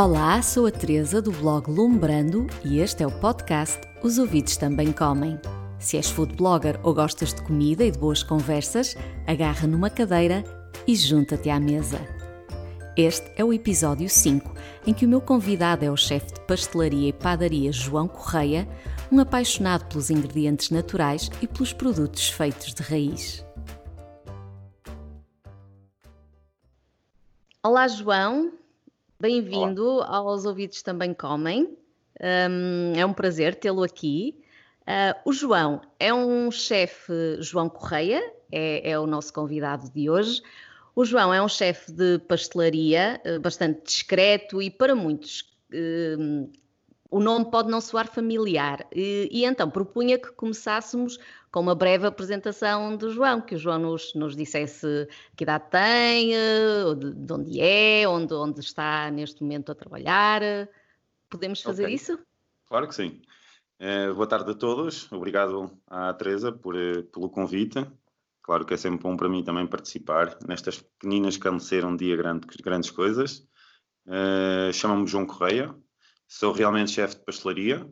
Olá, sou a Teresa do blog Lumbrando e este é o podcast Os Ouvidos Também Comem. Se és food blogger ou gostas de comida e de boas conversas, agarra numa cadeira e junta-te à mesa. Este é o episódio 5, em que o meu convidado é o chefe de pastelaria e padaria João Correia, um apaixonado pelos ingredientes naturais e pelos produtos feitos de raiz. Olá, João. Bem-vindo aos Ouvidos Também Comem. Um, é um prazer tê-lo aqui. Uh, o João é um chefe, João Correia, é, é, o nosso convidado de hoje. O João é um chefe de pastelaria uh, bastante discreto e para muitos uh, o nome pode não soar familiar. E, e, então propunha que começássemos com uma breve apresentação do João, que o João nos, nos dissesse que idade tem, eh, de, de onde é, onde, onde está neste momento a trabalhar. Podemos fazer okay. isso? Claro que sim. Uh, boa tarde a todos. Obrigado à Teresa por, uh, pelo convite. Claro que é sempre bom para mim também participar nestas pequeninas que um dia grande, grandes coisas. Uh, Chamo-me João Correia, sou realmente chefe de pastelaria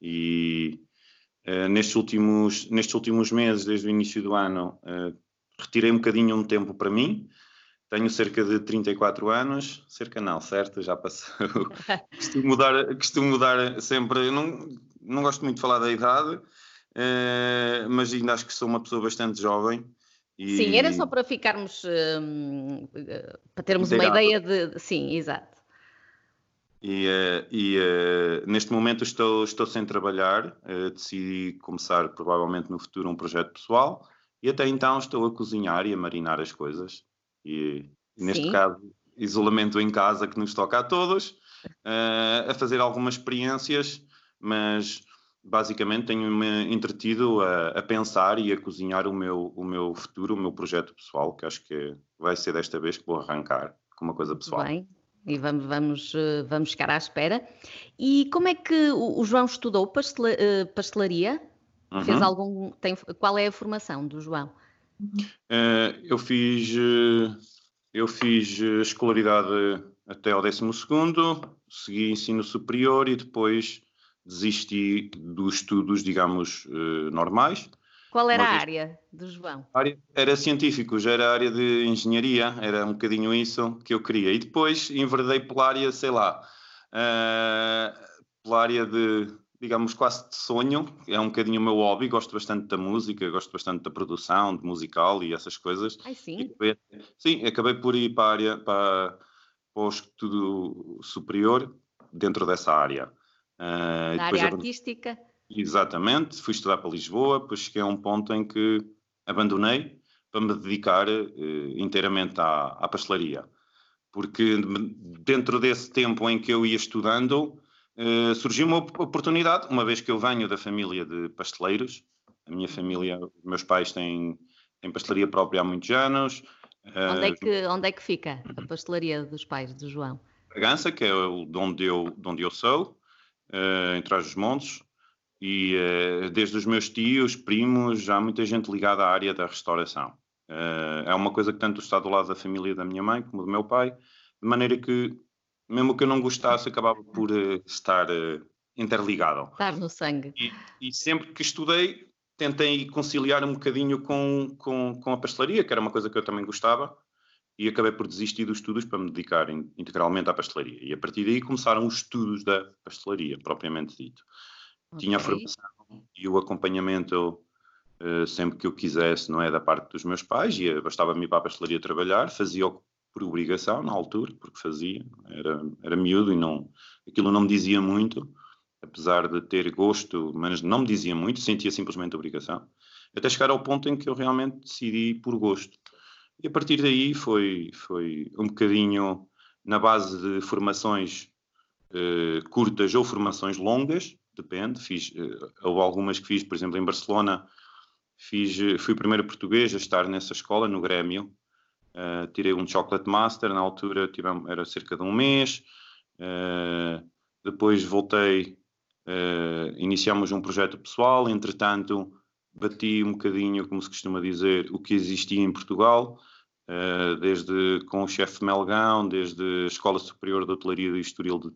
e eh, nestes, últimos, nestes últimos meses, desde o início do ano, uh, retirei um bocadinho um tempo para mim. Tenho cerca de 34 anos, cerca não, certo? Já passou. costumo, mudar, costumo mudar sempre. Não, não gosto muito de falar da idade, uh, mas ainda acho que sou uma pessoa bastante jovem. E... Sim, era só para ficarmos, uh, para termos Inteirado. uma ideia de. Sim, exato. E, uh, e uh, neste momento estou, estou sem trabalhar, uh, decidi começar provavelmente no futuro um projeto pessoal e até então estou a cozinhar e a marinar as coisas. E, e neste caso, isolamento em casa que nos toca a todos, a fazer algumas experiências, mas basicamente tenho-me entretido a, a, pensar e a cozinhar o meu, o meu futuro, o meu projeto pessoal, que acho que vai ser desta vez que vou arrancar com uma coisa pessoal. Bem e vamos, vamos, eh, vamos ficar à espera. E como é que o João estudou eh, pastelaria? Uhum. Fez algum. Tem, qual é a formação do João? Uh, eu fiz eu fiz escolaridade até ao 12 segui ensino superior e depois desisti dos estudos, digamos, normais qual era a área do João? Era científico, já era a área de engenharia, era um bocadinho isso que eu queria. E depois enverdei pela área, sei lá, uh, pela área de, digamos, quase de sonho, é um bocadinho o meu hobby, gosto bastante da música, gosto bastante da produção, de musical e essas coisas. Ai, sim? Acabei, sim, acabei por ir para a área, para, para o estudo superior dentro dessa área. Uh, Na área artística? Exatamente, fui estudar para Lisboa, depois cheguei a um ponto em que abandonei para me dedicar uh, inteiramente à, à, pastelaria. Porque dentro desse tempo em que eu ia estudando, uh, surgiu uma oportunidade, uma vez que eu venho da família de pasteleiros, a minha família, meus pais têm, têm pastelaria própria há muitos anos. Onde é, que, onde é que fica a pastelaria dos pais de João? Bragança, que é de onde eu, de onde eu sou, uh, em Trás-os-Montes, e uh, desde os meus tios, primos, já há muita gente ligada à área da restauração. Uh, é uma coisa que tanto está do lado da família da minha mãe como do meu pai, de maneira que, mesmo que eu não gostasse, acabava por uh, estar interligado. Estar no sangue. E, e, sempre que estudei, tentei conciliar um bocadinho com, com, com a pastelaria, que era uma coisa que eu também gostava, e acabei por desistir dos estudos para me dedicar integralmente à pastelaria. E a partir daí começaram os estudos da pastelaria, propriamente dito. Okay. Tinha a formação e o acompanhamento uh, sempre que eu quisesse, não é? Da parte dos meus pais, e bastava-me ir para a pastelaria trabalhar, fazia por obrigação na altura, porque fazia, era, era miúdo e não, aquilo não me dizia muito, apesar de ter gosto, mas não me dizia muito, sentia simplesmente obrigação, até chegar ao ponto em que eu realmente decidi por gosto. E a partir daí foi, foi um bocadinho na base de formações uh, curtas ou formações longas, depende. Fiz, uh, houve algumas que fiz, por exemplo, em Barcelona, fiz, uh, fui o primeiro português a estar nessa escola, no Grêmio. Uh, tirei um Chocolate Master, na altura tivemos, era cerca de um mês. depois voltei, iniciamos um projeto pessoal, entretanto bati um bocadinho, como se costuma dizer, o que existia em Portugal. uh, desde com o chefe Melgão, desde a Escola Superior de Hotelaria do Estoril, de,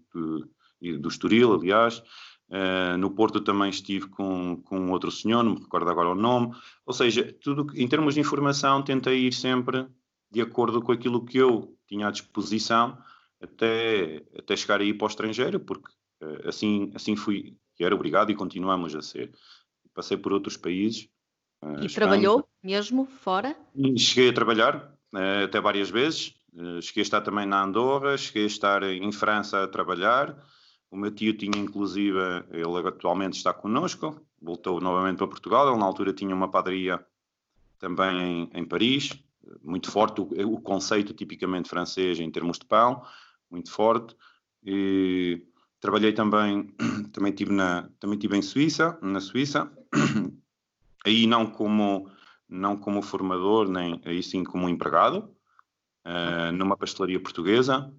de, do Estoril, aliás. Uh, no Porto também estive com, com outro senhor, não me recordo agora o nome. Ou seja, tudo em termos de informação, tentei ir sempre de acordo com aquilo que eu tinha à disposição até, até chegar aí para o estrangeiro, porque uh, assim, assim fui, e era obrigado e continuamos a ser. Passei por outros países. Uh, e trabalhou mesmo fora? Cheguei a trabalhar até várias vezes. cheguei a estar também na Andorra, cheguei a estar em França a trabalhar. O meu tio tinha, inclusive, ele atualmente está connosco, voltou novamente para Portugal. Ele, na altura, tinha uma padaria também em, em Paris, muito forte. O, o, conceito tipicamente francês em termos de pão muito forte. E trabalhei também, também tive na, também tive em Suíça, na Suíça. Aí não como não como formador, nem aí sim como empregado, uh, numa pastelaria portuguesa.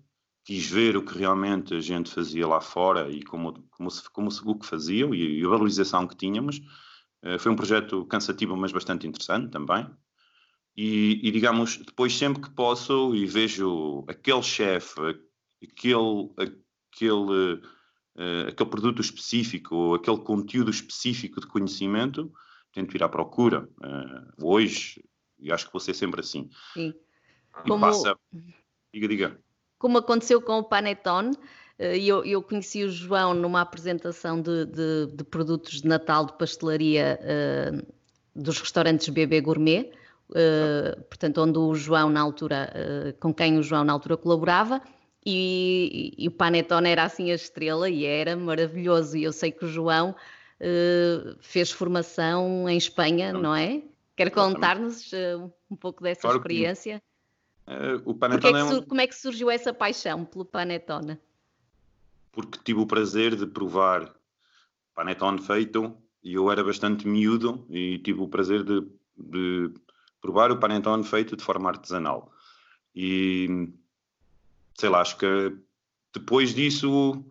Quis ver o que realmente a gente fazia lá fora e como, como, se, como se, o que faziam e, a valorização que tínhamos. Uh, foi um projeto cansativo, mas bastante interessante também. E, e, digamos, depois sempre que posso e vejo aquele chefe, aquele, aquele, uh, aquele produto específico ou aquele conteúdo específico de conhecimento, tento ir à procura. Uh, hoje, e acho que vou ser sempre assim. Sim. E Como... passa. Diga, diga. Como aconteceu com o Panetone, eh, eu, eu conheci o João numa apresentação de, de, de produtos de Natal de pastelaria uh, dos restaurantes BB Gourmet, uh, portanto, onde o João, na altura, uh, com quem o João na altura colaborava, e, e, o Panetone era assim a estrela e era maravilhoso. E eu sei que o João fez formação em Espanha, não, é? Quer contar-nos um pouco dessa claro experiência? Uh, o Panetone é, é um... Como é que surgiu essa paixão pelo Panetone? Porque tive o prazer de provar Panetone feito e eu era bastante miúdo e tive o prazer de, de provar o Panetone feito de forma artesanal. E sei lá, acho que depois disso,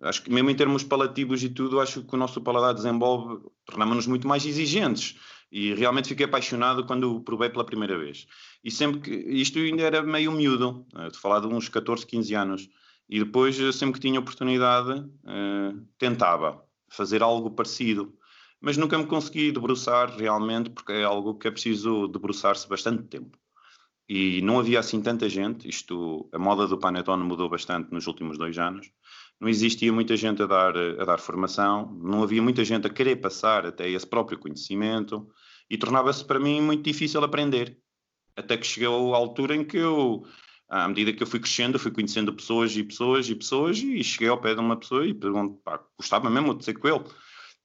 acho que mesmo em termos palativos e tudo, acho que o nosso paladar desenvolve, tornamos-nos muito mais exigentes. E realmente fiquei apaixonado quando o provei pela primeira vez. E sempre que. Isto ainda era meio miúdo, de falar de uns 14, 15 anos. E depois, sempre que tinha oportunidade, uh, tentava fazer algo parecido. Mas nunca me consegui debruçar realmente, porque é algo que é preciso debruçar-se bastante tempo e não havia assim tanta gente, isto, a moda do Panetone mudou bastante nos últimos dois anos, não existia muita gente a dar, a dar formação, não havia muita gente a querer passar até esse próprio conhecimento e tornava-se para mim muito difícil aprender. Até que chegou a altura em que eu, à medida que eu fui crescendo, fui conhecendo pessoas e pessoas e pessoas e cheguei ao pé de uma pessoa e pergunto, pá, gostava mesmo de ser com ele.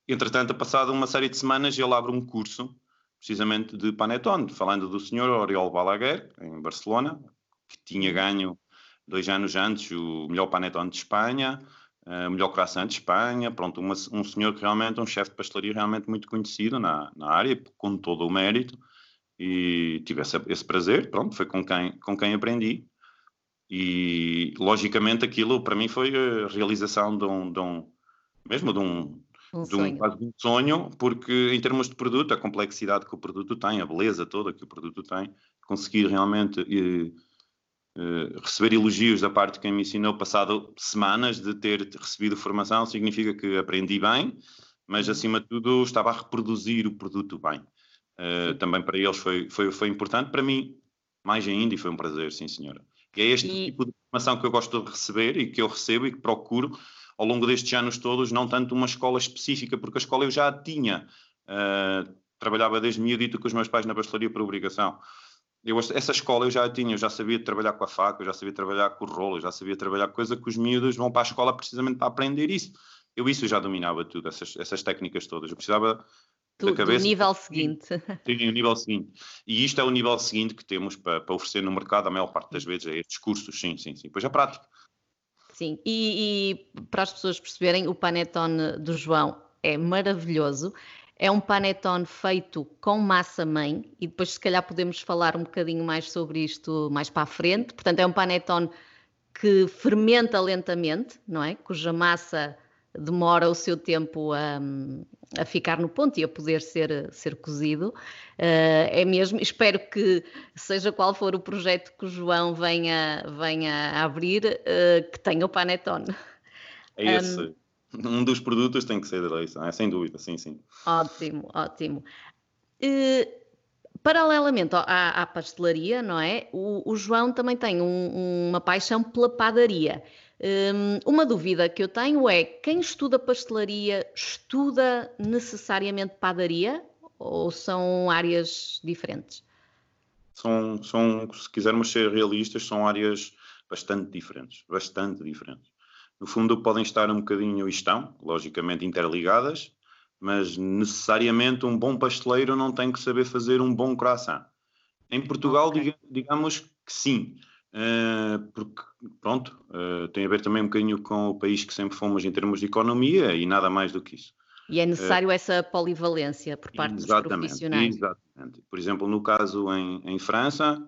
Entretanto, passado uma série de semanas, ele abre um curso precisamente de Panetone, falando do senhor Oriol Balaguer, em Barcelona, que tinha ganho dois anos antes o melhor Panetone de Espanha, eh, o melhor croissant de Espanha, pronto, uma, um senhor que realmente, um chefe de pastelaria realmente muito conhecido na, na área, com todo o mérito, e tive esse, esse prazer, pronto, foi com quem, com quem aprendi, e logicamente aquilo para mim foi a realização de um, de um mesmo de um, um de um, quase um sonho, porque em termos de produto, a complexidade que o produto tem, a beleza toda que o produto tem, conseguir realmente eh, eh, receber elogios da parte de quem me ensinou, passado semanas de ter recebido formação, significa que aprendi bem, mas uhum. acima de tudo estava a reproduzir o produto bem. Uh, também para eles foi, foi, foi importante, para mim mais ainda, e foi um prazer, sim senhora. E é este e... tipo de formação que eu gosto de receber e que eu recebo e que procuro ao longo destes anos todos, não tanto uma escola específica, porque a escola eu já tinha. Uh, trabalhava desde miudito com os meus pais na pastelaria por obrigação. Eu, essa escola eu já tinha, eu já sabia trabalhar com a faca, eu já sabia trabalhar com o rolo, eu já sabia trabalhar coisa que os miúdos vão para a escola precisamente para aprender isso. Eu isso já dominava tudo, essas, essas técnicas todas. Eu precisava do, da cabeça. Do nível seguinte. Sim, o nível seguinte. E isto é o nível seguinte que temos para, para oferecer no mercado, a maior parte das vezes, é estes cursos, sim, sim, sim. Pois a prática. Sim, e, e, para as pessoas perceberem, o panetone do João é maravilhoso. É um panetone feito com massa mãe e depois se calhar podemos falar um bocadinho mais sobre isto mais para a frente. Portanto, é um panetone que fermenta lentamente, não é? Cuja massa demora o seu tempo a, a ficar no ponto e a poder ser, ser cozido. Uh, é mesmo, espero que, seja qual for o projeto que o João venha, venha a abrir, uh, que tenha o Panetone. É esse. Um, um dos produtos tem que ser da Leite, é? sem dúvida, sim, sim. Ótimo, ótimo. Uh, paralelamente à, à, pastelaria, não é? O, o João também tem um, uma paixão pela padaria. Um, uma dúvida que eu tenho é: quem estuda pastelaria estuda necessariamente padaria ou são áreas diferentes? São, são, se quisermos ser realistas, são áreas bastante diferentes, bastante diferentes. No fundo, podem estar um bocadinho e estão, logicamente interligadas, mas necessariamente um bom pasteleiro não tem que saber fazer um bom croissant. Em Portugal, okay. digamos que sim. Uh, porque, pronto, uh, tem a ver também um bocadinho com o país que sempre fomos em termos de economia e nada mais do que isso. E é necessário uh, essa polivalência por parte dos profissionais. Exatamente. Por exemplo, no caso em, em França,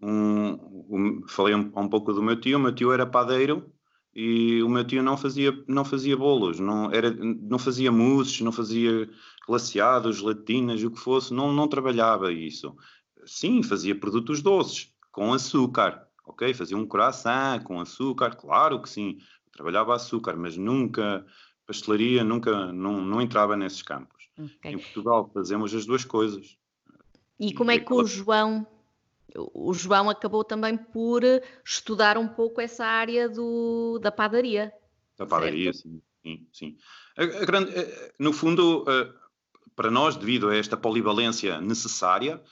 um, um, falei um, um, pouco do meu tio, o meu tio era padeiro e o meu tio não fazia, não fazia bolos, não, era, não fazia mousses, não fazia glaciados, latinas, o que fosse, não, não trabalhava isso. Sim, fazia produtos doces, com açúcar, ok? Fazia um coração com açúcar, claro que sim, trabalhava açúcar, mas nunca, pastelaria nunca, não, não entrava nesses campos. Okay. Em Portugal fazemos as duas coisas. E como é que o João, o João acabou também por estudar um pouco essa área do, da padaria? Da padaria, sim, sim, sim. A, a grande, no fundo, para nós, devido a esta polivalência necessária,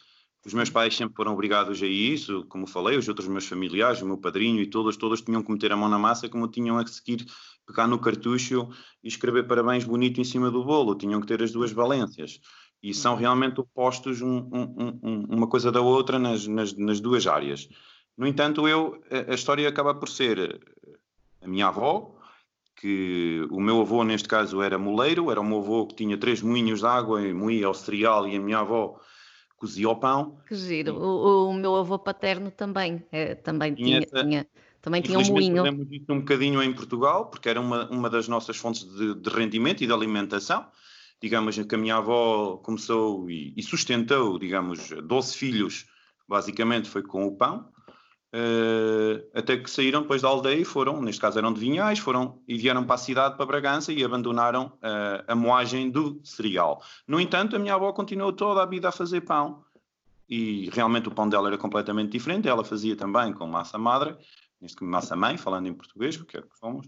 os meus pais sempre foram obrigados a isso, como falei, os outros meus familiares, o meu padrinho e todos, todos tinham que meter a mão na massa, como tinham a seguir pegar no cartucho e escrever parabéns bonito em cima do bolo, tinham que ter as duas valências. E são uhum. realmente opostos um, um, um, uma coisa da outra nas, nas, nas, duas áreas. No entanto, eu, a, a história acaba por ser a minha avó, que o meu avô, neste caso, era moleiro, era meu avô que tinha três moinhos de água e moía o cereal, e a minha avó cozia o pão. Que giro. O, o, meu avô paterno também, é, também tinha, tinha, tinha, também tinha um moinho. Fizemos isso um bocadinho em Portugal, porque era uma, uma das nossas fontes de, de rendimento e de alimentação. Digamos que a minha avó começou e, e sustentou, digamos, 12 filhos, basicamente foi com o pão. Uh, até que saíram depois da aldeia e foram, neste caso eram de Vinhais, foram e vieram para a cidade, para Bragança e abandonaram uh, a moagem do cereal. No entanto, a minha avó continuou toda a vida a fazer pão e realmente o pão dela era completamente diferente. Ela fazia também com massa madre neste massa mãe, falando em português, porque é que fomos.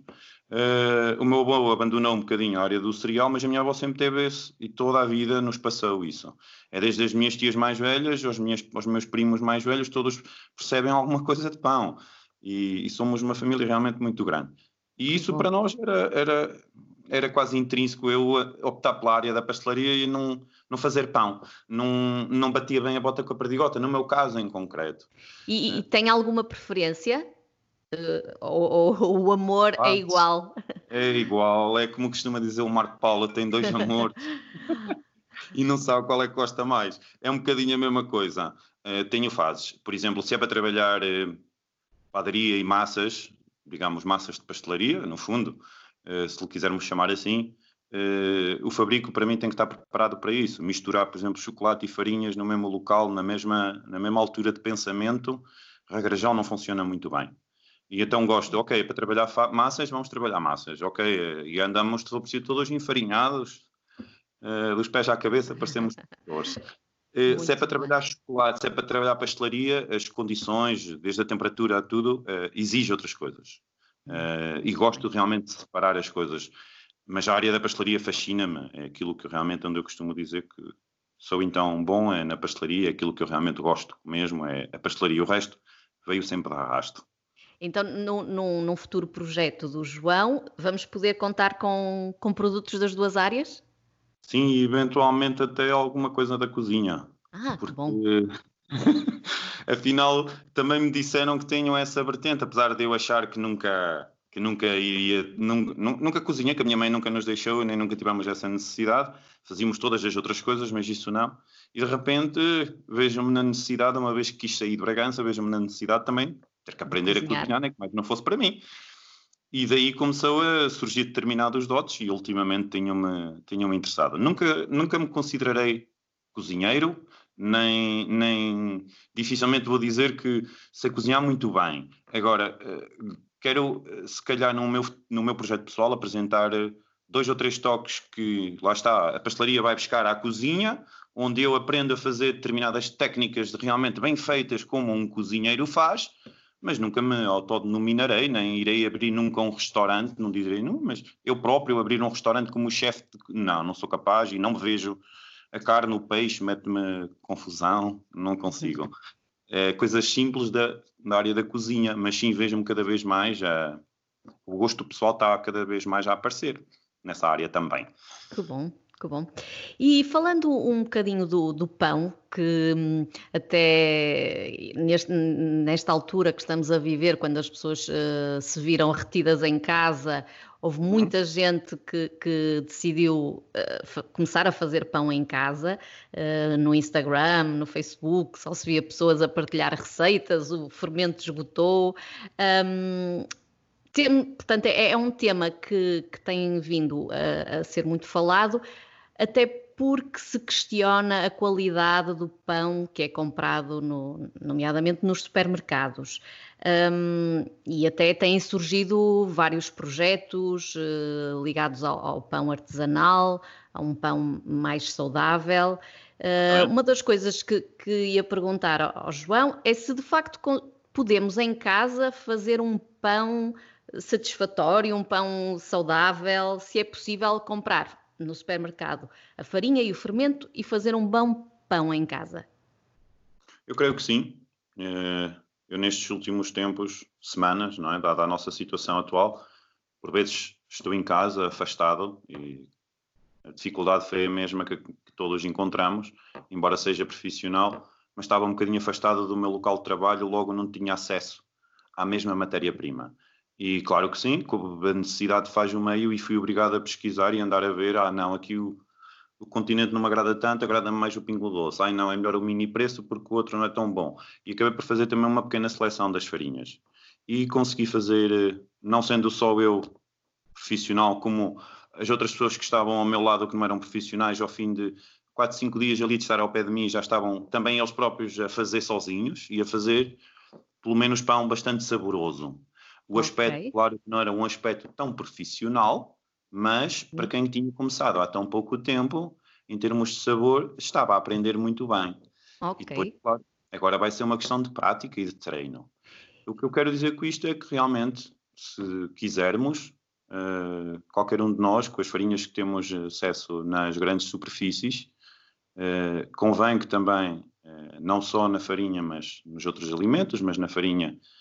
Uh, o meu avô abandonou um bocadinho a área do cereal, mas a minha avó sempre teve esse e toda a vida nos passou isso. É desde as minhas tias mais velhas aos, minhas, aos meus primos mais velhos, todos percebem alguma coisa de pão. E, e somos uma família realmente muito grande. E isso para nós era, era, era quase intrínseco eu optar pela área da pastelaria e não, não fazer pão. Não, não batia bem a bota com a perdigota, no meu caso em concreto. E, e tem alguma preferência? Uh, ou, ou, o amor ah, é igual. É igual, é como costuma dizer o Marco Paulo, tem dois amores e não sabe qual é que gosta mais. É um bocadinho a mesma coisa. Uh, tenho fases. Por exemplo, se é para trabalhar uh, padaria e massas, digamos massas de pastelaria, no fundo, uh, se lhe quisermos chamar assim, o fabrico para mim tem que estar preparado para isso. Misturar, por exemplo, chocolate e farinhas no mesmo local, na mesma, na mesma altura de pensamento, regra já não funciona muito bem. E então gosto, ok, para trabalhar massas, vamos trabalhar massas, ok, e andamos todos enfarinhados, uh, dos pés à cabeça, parecemos pessoas. Uh, se é para trabalhar chocolate, se é para trabalhar pastelaria, as condições, desde a temperatura a tudo, uh, exige outras coisas. Uh, e gosto realmente de separar as coisas. Mas a área da pastelaria fascina-me, é aquilo que realmente onde eu costumo dizer que sou então bom é na pastelaria, aquilo que eu realmente gosto mesmo é a pastelaria. O resto veio sempre de arrasto. Então, no, num futuro projeto do João, vamos poder contar com, com produtos das duas áreas? Sim, eventualmente até alguma coisa da cozinha. Ah, porque... bom. Afinal, também me disseram que tenham essa vertente, apesar de eu achar que nunca que nunca iria, nunca, nunca cozinhei, que a minha mãe nunca nos deixou, nem nunca tivemos essa necessidade. Fazíamos todas as outras coisas, mas isso não. E de repente vejo-me na necessidade, uma vez que quis sair de Bragança, vejo-me na necessidade também ter que aprender a cozinhar, nem que mais não fosse para mim. e daí começou a surgir determinados dotes e ultimamente tinham-me tinham interessado. Nunca, nunca me considerei cozinheiro, nem, nem dificilmente vou dizer que sei cozinhar muito bem. Agora, eh, quero, eh, se calhar, no meu, no meu projeto pessoal, apresentar eh, dois ou três toques que, lá está, a pastelaria vai buscar à cozinha, onde eu aprendo a fazer determinadas técnicas realmente bem feitas, como um cozinheiro faz, mas nunca me autodenominarei, nem irei abrir nunca um restaurante, não direi, não, mas eu próprio abrir um restaurante como chefe, de... não, não sou capaz e não vejo a carne, o peixe, mete-me confusão, não consigo. É, coisas simples da, da área da cozinha, mas sim vejo-me cada vez mais, a, o gosto pessoal está cada vez mais a aparecer nessa área também. Que bom. Que bom. E falando um bocadinho do, do pão, que hum, até neste, nesta altura que estamos a viver, quando as pessoas uh, se viram retidas em casa, houve uhum. muita gente que, que decidiu uh, começar a fazer pão em casa, uh, no Instagram, no Facebook, só se via pessoas a partilhar receitas, o fermento esgotou. Um, tem, portanto, é, é, um tema que, que tem vindo a, a ser muito falado até porque se questiona a qualidade do pão que é comprado, no, nomeadamente nos supermercados. Um, e até têm surgido vários projetos uh, ligados ao, ao, pão artesanal, a um pão mais saudável. Uh, uma das coisas que, que ia perguntar ao, ao João é se de facto podemos em casa fazer um pão satisfatório, um pão saudável, se é possível comprar no supermercado a farinha e o fermento e fazer um bom pão em casa? Eu creio que sim. Eh, eu nestes últimos tempos, semanas, não é, dada a nossa situação atual, por vezes estou em casa, afastado, e a dificuldade foi a mesma que, que todos encontramos, embora seja profissional, mas estava um bocadinho afastado do meu local de trabalho, logo não tinha acesso à mesma matéria-prima. E claro que sim, a necessidade faz o meio e fui obrigado a pesquisar e andar a ver, ah não, aqui o, o continente não me agrada tanto, agrada-me mais o pingo doce. Ai não, é melhor o mini preço porque o outro não é tão bom. E acabei por fazer também uma pequena seleção das farinhas. E consegui fazer, eh, não sendo só eu profissional, como as outras pessoas que estavam ao meu lado que não eram profissionais, ao fim de 4, 5 dias ali de estar ao pé de mim, já estavam também eles próprios a fazer sozinhos e a fazer pelo menos pão bastante saboroso. O aspecto, okay. claro que não era um aspecto tão profissional, mas para quem tinha começado há tão pouco tempo, em termos de sabor, estava a aprender muito bem. Ok. E depois, claro, agora vai ser uma questão de prática e de treino. O que eu quero dizer com isto é que realmente, se quisermos, uh, qualquer um de nós, com as farinhas que temos acesso nas grandes superfícies, uh, convém que também, uh, não só na farinha, mas nos outros alimentos, mas na farinha eh,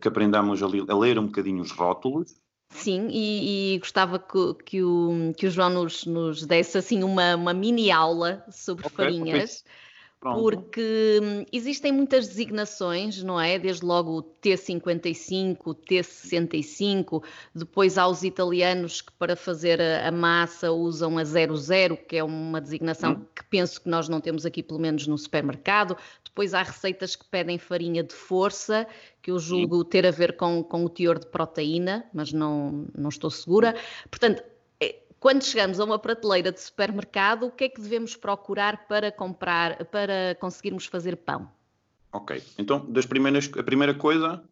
que aprendamos a, a, ler um bocadinho os rótulos. Sim, e, e gostava que, que, o, que o João nos, nos desse assim uma, uma mini aula sobre okay, farinhas. Okay Pronto. porque hum, existem muitas designações, não é? Desde logo o T55, o T65, depois há os italianos que para fazer a, massa usam a 00, que é uma designação hum. que penso que nós não temos aqui, pelo menos no supermercado. Depois há receitas que pedem farinha de força, que eu julgo ter a ver com, com o teor de proteína, mas não, não estou segura. Portanto, quando chegamos a uma prateleira de supermercado, o que é que devemos procurar para comprar, para conseguirmos fazer pão? Ok, então das primeiras, a primeira coisa,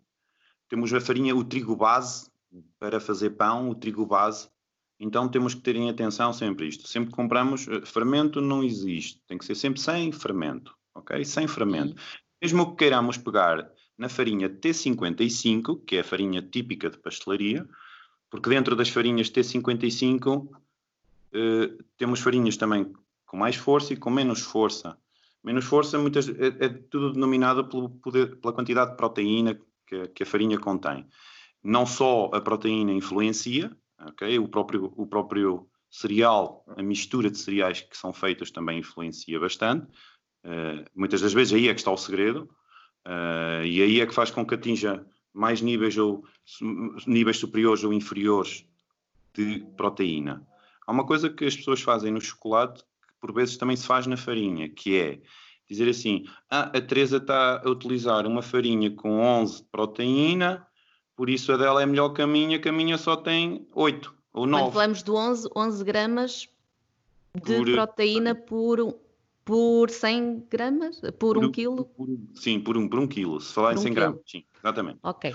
temos a farinha, o trigo base para fazer pão, o trigo base. Então temos que ter em atenção sempre isto. Sempre que compramos, eh, fermento não existe. Tem que ser sempre sem fermento, ok? Sem fermento. Sim. Mesmo que queiramos pegar na farinha T55, que é a farinha típica de pastelaria, porque dentro das farinhas T55 eh, temos farinhas também com mais força e com menos força. Menos força muitas, é, é tudo denominado pelo poder, pela quantidade de proteína que, que, a farinha contém. Não só a proteína influencia, okay? o, próprio, o próprio cereal, a mistura de cereais que são feitas também influencia bastante. Uh, muitas das vezes aí é que está o segredo, uh, e aí é que faz com que atinja mais níveis ou níveis superiores ou inferiores de proteína. Há uma coisa que as pessoas fazem no chocolate que por vezes também se faz na farinha, que é dizer assim: ah, a Teresa está a utilizar uma farinha com 11 de proteína, por isso a dela é melhor que a minha, que a minha só tem 8 ou 9. Quando falamos de 11, 11 gramas de por, proteína por, por 100 gramas? Por, por 1 quilo? Por, sim, por 1 por um quilo. Se falar em 100 um gramas, sim, exatamente. Ok.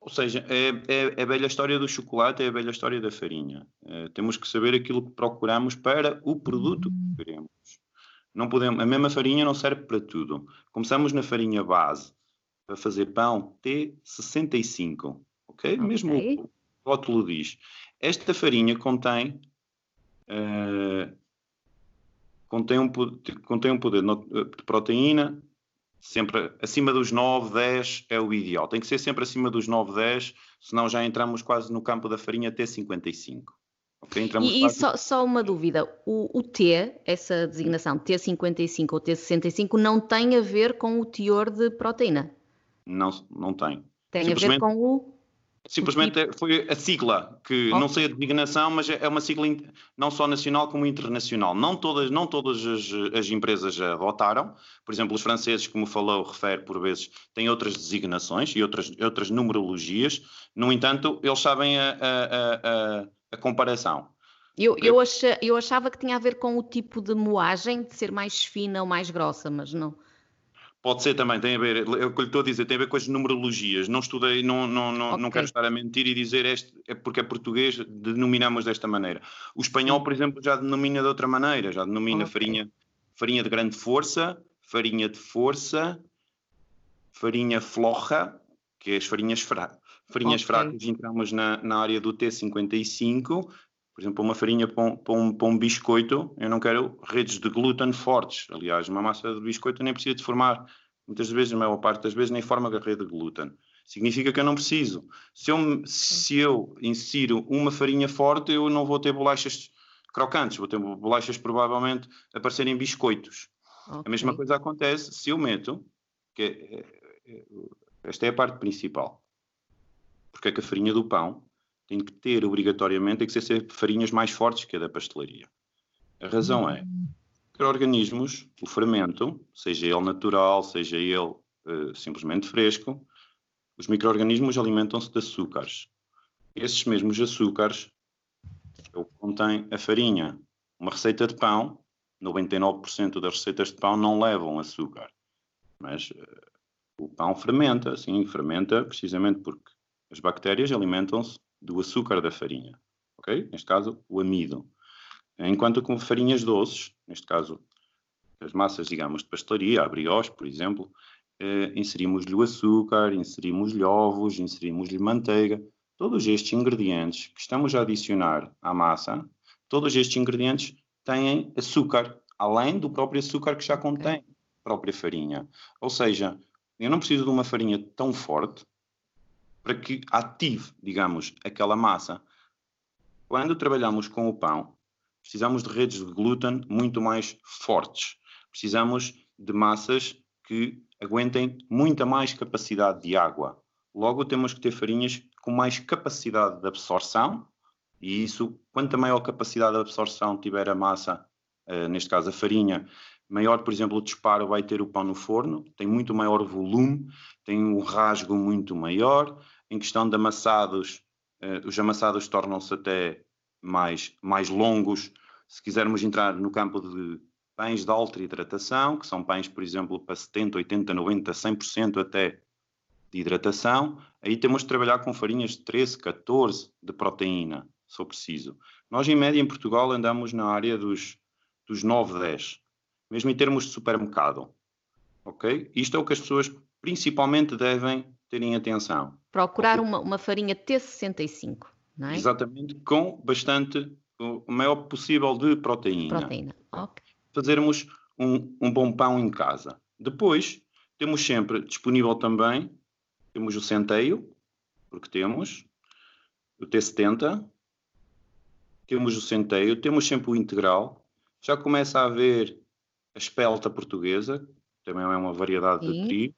Ou seja, é, é, é, a velha história do chocolate, é a velha história da farinha. É, temos que saber aquilo que procuramos para o produto que queremos. Não podemos, a mesma farinha não serve para tudo. Começamos na farinha base para fazer pão T65, ok? okay. Mesmo o rótulo diz. Esta farinha contém uh, contém, um, contém um poder de proteína sempre acima dos 9, 10 é o ideal. Tem que ser sempre acima dos 9, 10, senão já entramos quase no campo da farinha T55. Okay? e, e só, só, uma dúvida, o, o, T, essa designação T55 ou T65, não tem a ver com o teor de proteína? Não, não tem. Tem a ver com o Simplesmente tipo... foi a sigla, que oh. não sei a designação, mas é uma sigla não só nacional como internacional. Não todas, não todas as, as empresas adotaram. Por exemplo, os franceses, como falou, refere por vezes, têm outras designações e outras, outras numerologias. No entanto, eles sabem a, a, a, a comparação. Eu, eu, achava, eu achava que tinha a ver com o tipo de moagem, de ser mais fina ou mais grossa, mas não. Pode ser também, tem a ver, é o que lhe estou a dizer, tem a ver com as numerologias. Não estudei, não, não, não, okay. não quero estar a mentir e dizer este, é porque é português, denominamos desta maneira. O espanhol, por exemplo, já denomina de outra maneira, já denomina okay. farinha, farinha de grande força, farinha de força, farinha floja, que é as farinhas, fra farinhas okay. fracas, entramos na, na área do T55, por exemplo, uma farinha para um, para, um, para um, biscoito, eu não quero redes de glúten fortes. Aliás, uma massa de biscoito nem precisa de formar, muitas vezes, a maior parte das vezes, nem forma a rede de glúten. Significa que eu não preciso. Se eu, se eu insiro uma farinha forte, eu não vou ter bolachas crocantes, vou ter bolachas provavelmente a parecerem biscoitos. Okay. A mesma coisa acontece se eu meto, que é, é, é, esta é a parte principal, porque é que a farinha do pão tem que ter obrigatoriamente tem que ser farinhas mais fortes que a da pastelaria. A razão é que organismos, o fermento, seja ele natural, seja ele uh, simplesmente fresco, os micro-organismos alimentam-se de açúcares. Esses mesmos açúcares é o que contém a farinha. Uma receita de pão, 99% das receitas de pão não levam açúcar. Mas uh, o pão fermenta, sim, fermenta precisamente porque as bactérias alimentam-se do açúcar da farinha, ok? Neste caso, o amido. Enquanto com farinhas doces, neste caso, as massas, digamos, de pastelaria, a brioche, por exemplo, eh, inserimos-lhe o açúcar, inserimos-lhe ovos, inserimos-lhe manteiga, todos estes ingredientes que estamos a adicionar à massa, todos estes ingredientes têm açúcar, além do próprio açúcar que já contém a própria farinha. Ou seja, eu não preciso de uma farinha tão forte para que ative, digamos, aquela massa. Quando trabalhamos com o pão, precisamos de redes de glúten muito mais fortes. Precisamos de massas que aguentem muita mais capacidade de água. Logo, temos que ter farinhas com mais capacidade de absorção, e isso, quanto maior capacidade de absorção tiver a massa, uh, neste caso a farinha, maior, por exemplo, o disparo vai ter o pão no forno, tem muito maior volume, tem um rasgo muito maior, em questão de amassados, uh, os amassados tornam-se até mais, mais longos. Se quisermos entrar no campo de pães de alta hidratação, que são pães, por exemplo, para 70, 80, 90, 100% até de hidratação, aí temos de trabalhar com farinhas de 13, 14 de proteína, se for preciso. Nós, em média, em Portugal, andamos na área dos, dos 9, 10, mesmo em termos de supermercado. Ok? Isto é o que as pessoas principalmente devem terem atenção. Procurar uma, uma farinha T65, não é? Exatamente, com bastante, o maior possível de proteína. Proteína, ok. Fazermos um, um bom pão em casa. Depois, temos sempre disponível também, temos o centeio, porque temos, o T70, temos o centeio, temos sempre o integral, já começa a haver a espelta portuguesa, também é uma variedade Sim. de trigo,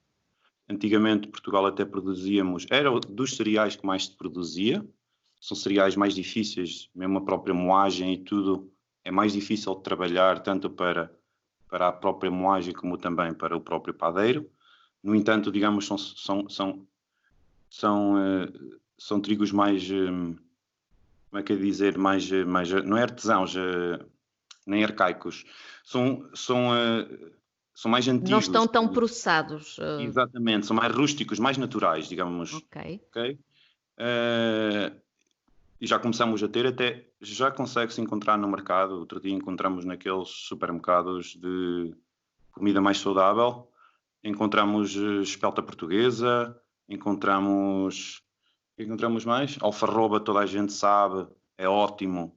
Antigamente Portugal até produzíamos, era dos cereais que mais se produzia, são cereais mais difíceis, mesmo a própria moagem e tudo é mais difícil de trabalhar, tanto para, para a própria moagem como também para o próprio padeiro. No entanto, digamos, são, são, são são, uh, são trigos mais, um, como é que é dizer, mais, mais não é artesãos, nem arcaicos, são, são, são mais antigos. Não estão tão processados. Exatamente, são mais rústicos, mais naturais, digamos. Ok. okay? e já começamos a ter, até já consegue-se encontrar no mercado. Outro dia encontramos naqueles supermercados de comida mais saudável, encontramos eh, espelta portuguesa, encontramos. Encontramos mais? Alfarroba, toda a gente sabe, é ótimo,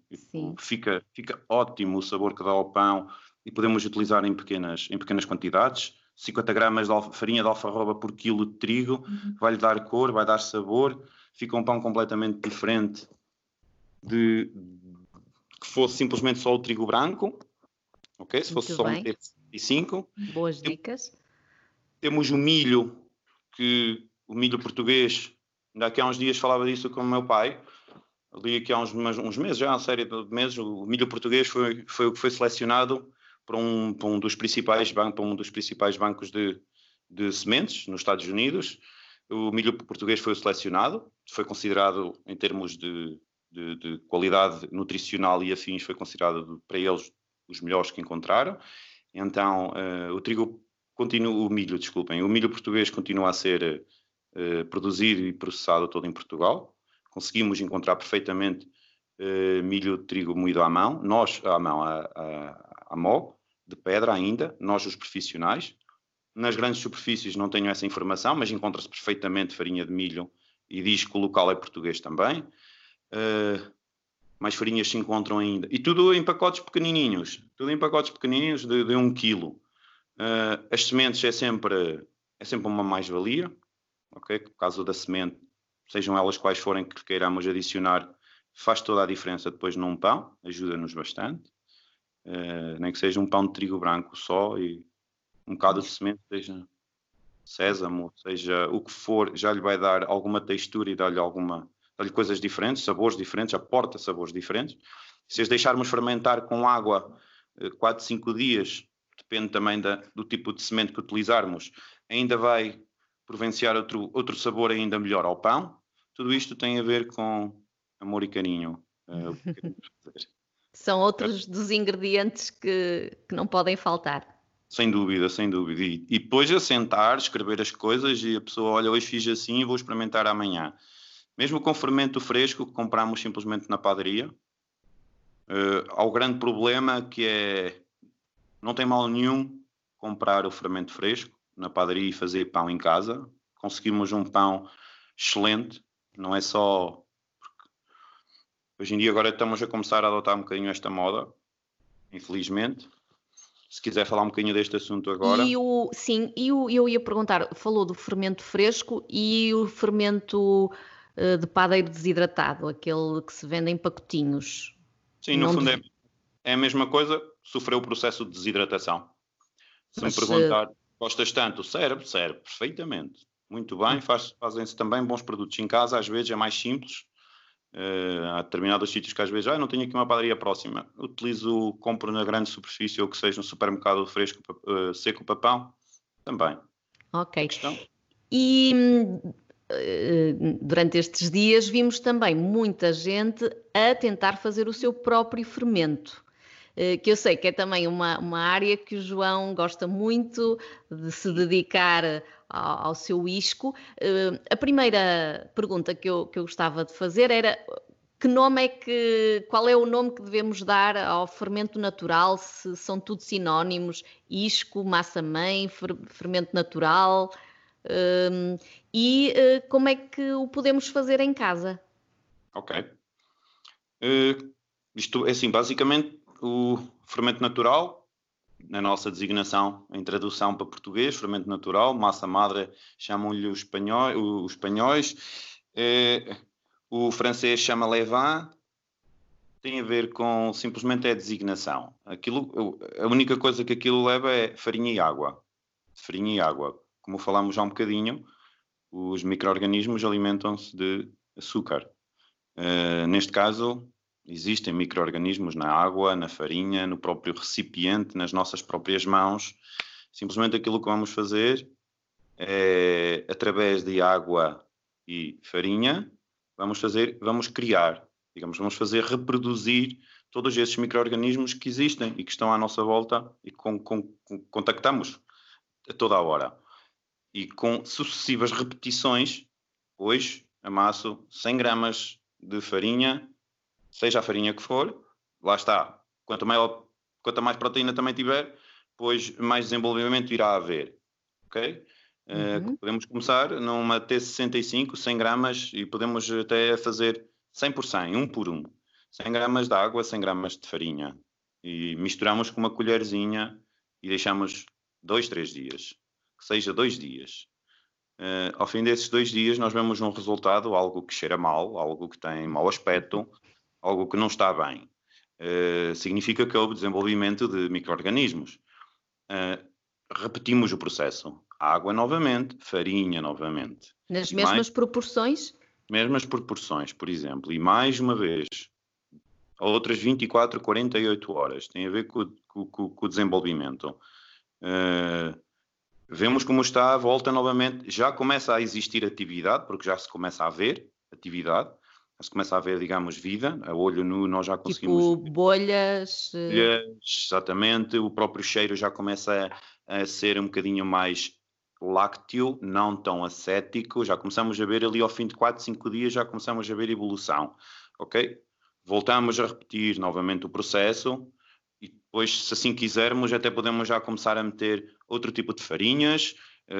fica, fica ótimo o sabor que dá ao pão e podemos utilizar em pequenas, em pequenas quantidades. 50 gramas de farinha de alfarroba por quilo de trigo, uhum. vai-lhe dar cor, vai dar sabor, fica um pão completamente diferente de que fosse simplesmente só o trigo branco, ok? Se fosse Muito só bem. um T5. Boas dicas. Temos o milho, que o milho português, ainda aqui há uns dias falava disso com o meu pai, ali aqui há uns, uns meses, já uma série de meses, o milho português foi, foi o que foi selecionado para um, para um dos principais para um dos principais bancos de, de sementes nos Estados Unidos. O milho português foi selecionado, foi considerado em termos de de, de, qualidade nutricional e afins foi considerado para eles os melhores que encontraram. Então, uh, o trigo continua, o milho, desculpem, o milho português continua a ser uh, produzido e processado todo em Portugal. Conseguimos encontrar perfeitamente uh, milho de trigo moído à mão, nós à mão, à, à, à mó, de pedra ainda, nós os profissionais. Nas grandes superfícies não tenho essa informação, mas encontra-se perfeitamente farinha de milho e diz que o local é português também. Uh, mais farinhas se encontram ainda. E tudo em pacotes pequenininhos. Tudo em pacotes pequenininhos de, de um quilo. Uh, as sementes é sempre, é sempre uma mais-valia. Ok? Por causa da semente, sejam elas quais forem que queiramos adicionar, faz toda a diferença depois num pão. Ajuda-nos bastante. Uh, nem que seja um pão de trigo branco só e um bocado de semente, seja sésamo, seja o que for, já lhe vai dar alguma textura e dar-lhe alguma dá-lhe coisas diferentes, sabores diferentes, aporta sabores diferentes. Se as deixarmos fermentar com água 4, eh, 5 dias, depende também da, do tipo de semente que utilizarmos, ainda vai provenciar outro, outro sabor ainda melhor ao pão. Tudo isto tem a ver com amor e carinho. Uh, São outros dos ingredientes que, que não podem faltar. Sem dúvida, sem dúvida. E, e depois a sentar, escrever as coisas e a pessoa, olha, hoje fiz assim e vou experimentar amanhã. Mesmo com fermento fresco que compramos simplesmente na padaria, uh, há o grande problema que é não tem mal nenhum comprar o fermento fresco na padaria e fazer pão em casa. Conseguimos um pão excelente, não é só hoje em dia agora estamos a começar a adotar um bocadinho esta moda, infelizmente. Se quiser falar um bocadinho deste assunto agora. E o, sim, e o, eu ia perguntar, falou do fermento fresco e o fermento eh, de padeiro desidratado, aquele que se vende em pacotinhos. Sim, no Não fundo é, é, a mesma coisa, sofreu o processo de desidratação. Se Mas, me perguntar, uh... gostas tanto? Serve, serve, perfeitamente. Muito bem, hum. faz, fazem-se também bons produtos em casa, às vezes é mais simples. Uh, há determinados sítios que às vezes, ah, não tenho aqui uma padaria próxima. Utilizo, compro na grande superfície ou que seja no supermercado fresco, uh, seco para pão, também. Ok. E eh, durante estes dias vimos também muita gente a tentar fazer o seu próprio fermento. Eh, que eu sei que é também uma, uma área que o João gosta muito de se dedicar ao, seu isco. Eh, a primeira pergunta que eu, que eu gostava de fazer era que nome é que, qual é o nome que devemos dar ao fermento natural? Se são tudo sinónimos, isco, massa-mãe, fermento natural? Um, e uh, como é que o podemos fazer em casa? Ok. Uh, isto é assim, basicamente o fermento natural, na nossa designação em tradução para português, fermento natural, massa madre chamam-lhe os espanhóis, os espanhóis é, o francês chama levain, tem a ver com simplesmente é designação. Aquilo, a única coisa que aquilo leva é farinha e água. Farinha e água como falámos já um bocadinho, os micro-organismos alimentam-se de açúcar. Uh, neste caso, existem micro-organismos na água, na farinha, no próprio recipiente, nas nossas próprias mãos. Simplesmente aquilo que vamos fazer é, através de água e farinha, vamos fazer, vamos criar, digamos, vamos fazer reproduzir todos esses micro-organismos que existem e que estão à nossa volta e com, com, com contactamos a toda a hora. E com sucessivas repetições, hoje amasso 100 gramas de farinha, seja a farinha que for, lá está. Quanto mais, quanto mais proteína também tiver, pois mais desenvolvimento irá haver. Ok? Eh, uhum. Uh, podemos começar numa T65, 100 gramas, e podemos até fazer 100 por 100, um por um. 100 gramas de água, 100 gramas de farinha. E misturamos com uma colherzinha e deixamos dois, três dias. Que seja dois dias. Uh, ao fim desses dois dias, nós vemos um resultado, algo que cheira mal, algo que tem mau aspecto, algo que não está bem. Uh, significa que houve desenvolvimento de micro-organismos. Uh, repetimos o processo. Água novamente, farinha novamente. Nas mesmas mais, proporções? Mesmas proporções, por exemplo. E mais uma vez, outras 24, 48 horas. Tem a ver com, com, com o desenvolvimento. Uh, vemos como está, volta novamente, já começa a existir atividade, porque já se começa a ver atividade, se começa a ver, digamos, vida, a olho nu nós já conseguimos... Tipo bolhas... Eh, bolhas exatamente, o próprio cheiro já começa a, a ser um bocadinho mais lácteo, não tão acético, já começamos a ver ali ao fim de 4, 5 dias, já começamos a ver evolução, ok? Voltamos a repetir novamente o processo e depois, se assim quisermos, até podemos já começar a meter outro tipo de farinhas.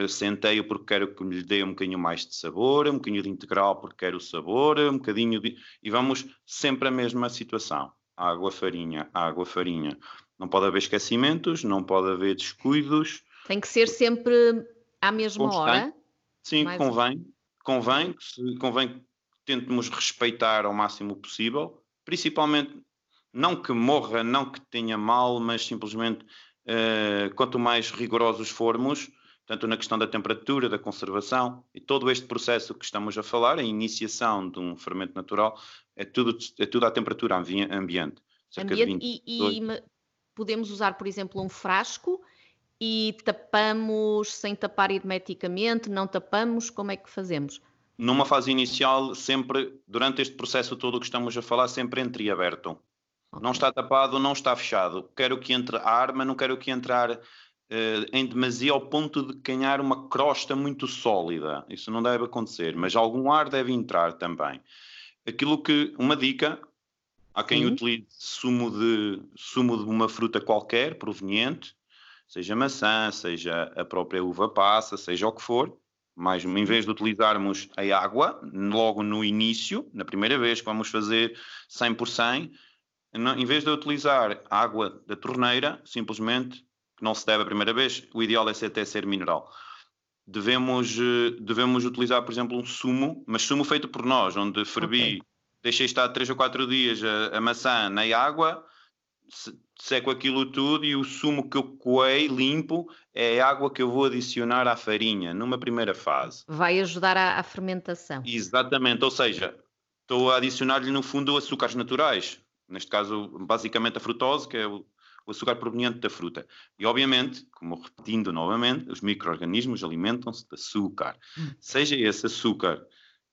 Centeio porque quero que me lhe dê um bocadinho mais de sabor, um bocadinho de integral porque quero o sabor, um bocadinho de... E vamos sempre a mesma situação. Água, farinha, água, farinha. Não pode haver esquecimentos, não pode haver descuidos. Tem que ser sempre à mesma Constante. hora? Sim, mais convém. Convém, convém que tentemos respeitar ao máximo possível principalmente não que morra, não que tenha mal, mas simplesmente uh, quanto mais rigorosos formos, tanto na questão da temperatura, da conservação e todo este processo que estamos a falar, a iniciação de um fermento natural, é tudo, é tudo à temperatura ambiente. ambiente e, e podemos usar, por exemplo, um frasco e tapamos sem tapar hermeticamente, não tapamos, como é que fazemos? numa fase inicial, sempre, durante este processo todo que estamos a falar, sempre entreaberto. Okay. Não está tapado, não está fechado. Quero que entre ar, mas não quero que entrar uh, em demasia ao ponto de ganhar uma crosta muito sólida. Isso não deve acontecer, mas algum ar deve entrar também. Aquilo que, uma dica, há quem Sim. utilize sumo de, sumo de uma fruta qualquer, proveniente, seja maçã, seja a própria uva passa, seja o que for, mas em vez de utilizarmos a água logo no início, na primeira vez que vamos fazer 100 por 100, em vez de utilizar a água da torneira, simplesmente, que não se deve a primeira vez, o ideal é até ser mineral. Devemos, eh, devemos utilizar, por exemplo, um sumo, mas sumo feito por nós, onde fervi, okay. deixei estar 3 ou 4 dias a, a maçã na água, seco aquilo tudo e o sumo que eu coei limpo é a água que eu vou adicionar à farinha numa primeira fase. Vai ajudar à, à fermentação. Exatamente, ou seja, estou a adicionar-lhe no fundo açúcares naturais, neste caso basicamente a frutose, que é o, o açúcar proveniente da fruta. E obviamente, como repetindo novamente, os micro-organismos alimentam-se de açúcar. Hum. Seja esse açúcar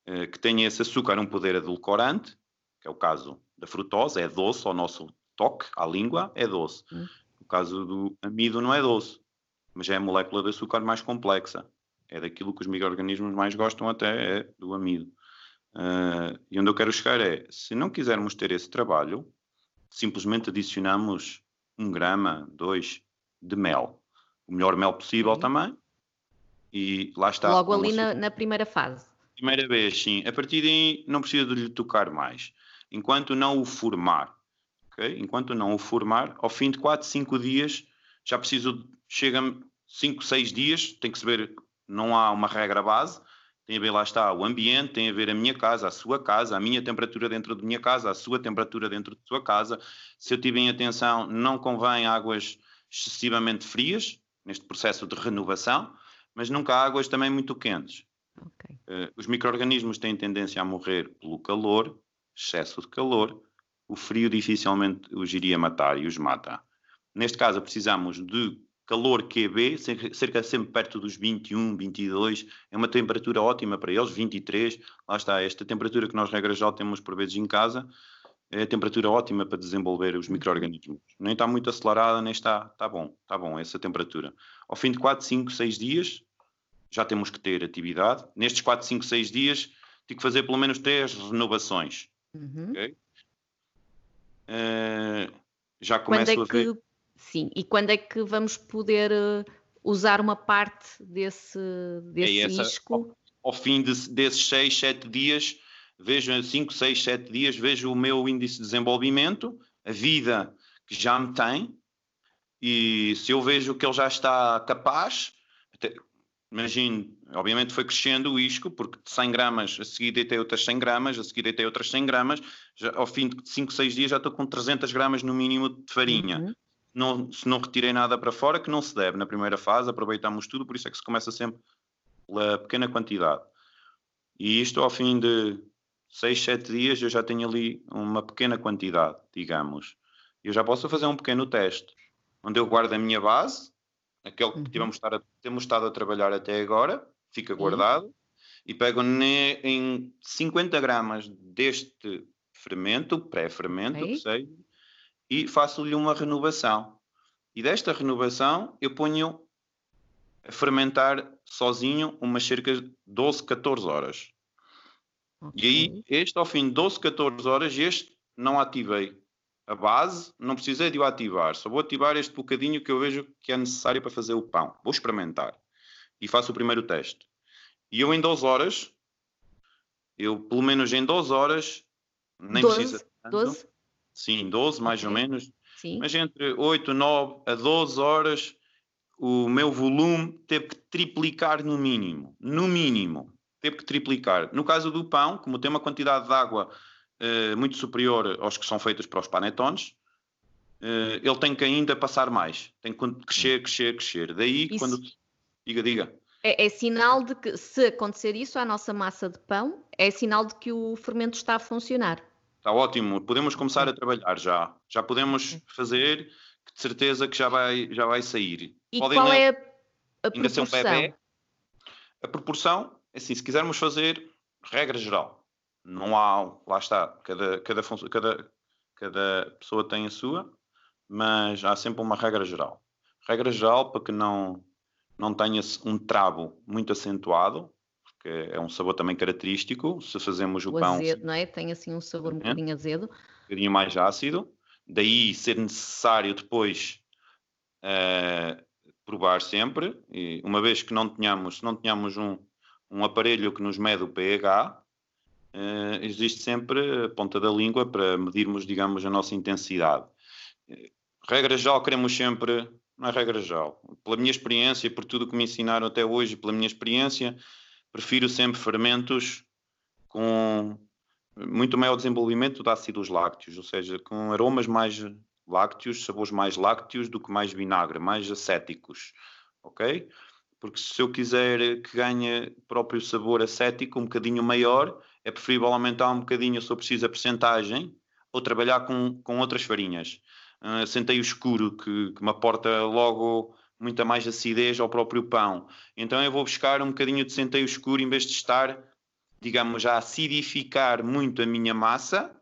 eh, que tenha esse açúcar um poder adulcorante, que é o caso da frutose, é doce ao nosso toque à língua é doce. Hum. No caso do amido não é doce, mas é a molécula de açúcar mais complexa. É daquilo que os micro-organismos mais gostam até, é do amido. Uh, e onde eu quero chegar é, se não quisermos ter esse trabalho, simplesmente adicionamos um grama, dois, de mel. O melhor mel possível sim. também. E lá está. Logo ali na, na, primeira fase. Primeira vez, sim. A partir daí não precisa de lhe tocar mais. Enquanto não o formar okay? enquanto não o formar, ao fim de 4, 5 dias, já preciso, chega-me 5, 6 dias, tem que se ver, não há uma regra base, tem a ver, lá está, o ambiente, tem a ver a minha casa, a sua casa, a minha temperatura dentro da minha casa, a sua temperatura dentro da sua casa. Se eu tiver em atenção, não convém águas excessivamente frias, neste processo de renovação, mas nunca águas também muito quentes. Okay. Uh, os micro-organismos têm tendência a morrer pelo calor, excesso de calor, o frio dificilmente os iria matar e os mata. Neste caso, precisamos de calor QB, cerca sempre perto dos 21, 22, é uma temperatura ótima para eles, 23, lá está, esta temperatura que nós, regra geral, temos por vezes em casa, é a temperatura ótima para desenvolver os micro-organismos. Nem está muito acelerada, nem está, está bom, está bom essa temperatura. Ao fim de 4, 5, 6 dias, já temos que ter atividade. Nestes 4, 5, 6 dias, tenho que fazer pelo menos 3 renovações. Uhum. Okay? Uh, já começo é que, a ver... Sim, e quando é que vamos poder eh, usar uma parte desse, desse é essa, isco? Ao, ao fim de, desses 6, 7 dias vejo 5, 6, 7 dias, vejo o meu índice de desenvolvimento, a vida que já me tem, e se eu vejo que ele já está capaz, imagino, obviamente foi crescendo o isco, porque de 100 gramas, a seguir deitei outras 100 gramas, a seguir deitei outras 100 gramas, já, ao fim de 5, 6 dias já estou com 300 gramas no mínimo de farinha. Uhum. Não, se não retirei nada para fora, que não se deve na primeira fase, aproveitamos tudo, por isso é que se começa sempre pela pequena quantidade. E isto ao fim de 6, 7 dias eu já tenho ali uma pequena quantidade, digamos. Eu já posso fazer um pequeno teste, onde eu guardo a minha base, aquele que uhum. tivemos a, temos estado a trabalhar até agora, fica guardado, uhum. e pego ne, em 50 gramas deste fermento, pré-fermento, que seja, e faço-lhe uma renovação. E desta renovação eu ponho a fermentar sozinho umas cerca de 12, 14 horas. Okay. E aí, este ao fim de 12, 14 horas, este não ativei. A base, não precisei de o ativar. Só vou ativar este bocadinho que eu vejo que é necessário para fazer o pão. Vou experimentar. E faço o primeiro teste. E eu em 12 horas, eu pelo menos em 12 horas, nem 12, precisa tanto. 12? Sim, 12 mais okay. ou menos. Sim. Mas entre 8, 9 a 12 horas, o meu volume teve que triplicar no mínimo. No mínimo teve que triplicar. No caso do pão, como tem uma quantidade de água uh, muito superior aos que são feitos para os panetones, uh, ele tem que ainda passar mais. Tem que crescer, crescer, crescer. Daí, isso, quando. Diga, diga. É, é, sinal de que, se acontecer isso à nossa massa de pão, é sinal de que o fermento está a funcionar. Está ótimo. Podemos começar a trabalhar já. Já podemos fazer, de certeza que já vai, já vai sair. E Podem qual é a, a proporção? Um bebê. A proporção assim, se quisermos fazer, regra geral, não há, lá está, cada, cada, cada, cada pessoa tem a sua, mas há sempre uma regra geral. Regra geral para que não, não tenha um travo muito acentuado, porque é um sabor também característico, se fazemos o, o pão... azedo, não é? Tem assim um sabor um bocadinho azedo. Um bocadinho mais ácido, daí ser necessário depois uh, provar sempre, e uma vez que não tenhamos, se não tenhamos um, um aparelho que nos mede o pH, uh, existe sempre a ponta da língua para medirmos, digamos, a nossa intensidade. Regra geral, queremos sempre, não é regra geral, pela minha experiência, por tudo que me ensinaram até hoje, pela minha experiência, prefiro sempre fermentos com muito maior desenvolvimento de ácidos lácteos, ou seja, com aromas mais lácteos, sabores mais lácteos do que mais vinagre, mais acéticos, ok? porque se eu quiser que ganhe próprio sabor acético um bocadinho maior, é preferível aumentar um bocadinho se eu preciso a percentagem ou trabalhar com, com outras farinhas. Uh, centeio escuro, que, que me aporta logo muita mais acidez ao próprio pão. Então eu vou buscar um bocadinho de centeio escuro em vez de estar, digamos, a acidificar muito a minha massa,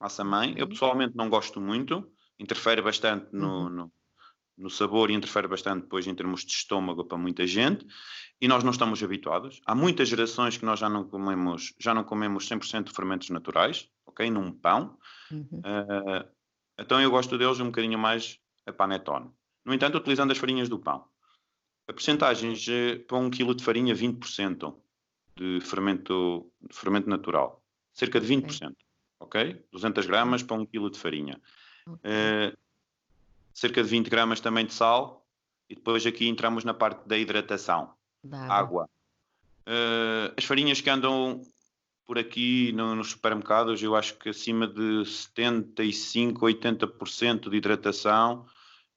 massa mãe. Eu uhum. pessoalmente não gosto muito, interfere bastante no, uhum. no no sabor e interfere bastante depois em termos de estômago para muita gente e nós não estamos habituados. Há muitas gerações que nós já não comemos, já não comemos 100% de fermentos naturais, ok? Num pão. Uhum. Uh, então eu gosto deles um bocadinho mais a panetone. No entanto, utilizando as farinhas do pão. A percentagens para um quilo de farinha, 20% de fermento, de fermento natural. Cerca de 20%. Ok? ok? 200 gramas para um quilo de farinha. Okay. Uh, cerca de 20 gramas também de sal e depois aqui entramos na parte da hidratação. Da água. Uh, as farinhas que andam por aqui no, nos supermercados, eu acho que acima de 75, 80% de hidratação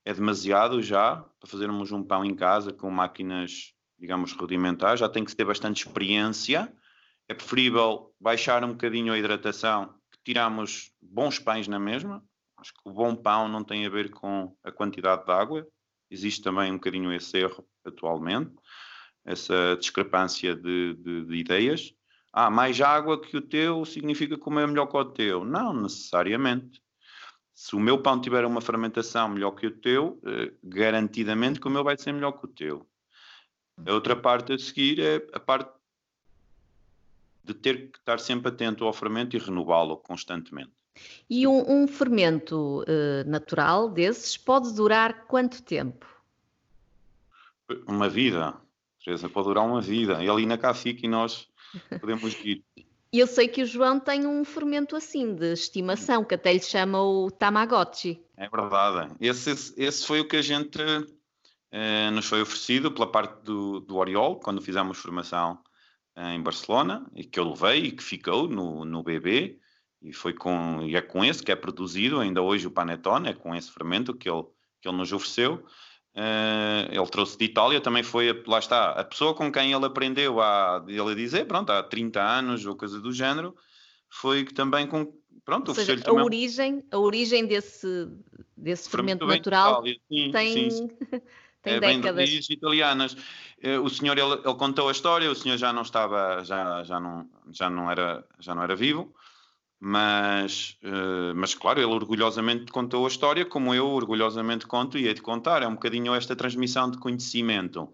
é demasiado já para fazermos um pão em casa com máquinas, digamos, rudimentares. Já tem que ter bastante experiência. É preferível baixar um bocadinho a hidratação, que tiramos bons pães na mesma, Acho que o bom pão não tem a ver com a quantidade de água, existe também um bocadinho esse erro atualmente, essa discrepância de, de, de ideias. Ah, mais água que o teu significa é melhor que o teu. Não necessariamente. Se o meu pão tiver uma fermentação melhor que o teu, eh, garantidamente que o meu vai ser melhor que o teu. A outra parte a seguir é a parte de ter que estar sempre atento ao fermento e renová-lo constantemente. E um, um fermento uh, natural desses pode durar quanto tempo? Uma vida. Teresa, pode durar uma vida. E ali na cá fica e nós podemos ir. Eu sei que o João tem um fermento assim, de estimação, que até lhe chama o Tamagotchi. É verdade. Esse, esse foi o que a gente eh, nos foi oferecido pela parte do, do Oriol, quando fizemos formação eh, em Barcelona, e que eu levei e que ficou no, no BB, e, foi com, e é com esse que é produzido, ainda hoje o Panetone, é com esse fermento que ele, que ele nos ofereceu. Uh, ele trouxe de Itália, também foi, lá está, a pessoa com quem ele aprendeu a, ele dizer, pronto, há 30 anos ou coisa do género, foi também com, pronto, ofereceu-lhe também... A origem, a origem desse, desse fermento, natural sim, tem... Sim. tem é décadas. Bem italianas. Eh, o senhor ele, ele, contou a história, o senhor já não estava, já, já, não, já, não, era, já não era vivo, mas, uh, mas claro, ele orgulhosamente contou a história, como eu orgulhosamente conto e hei de contar. É um bocadinho esta transmissão de conhecimento.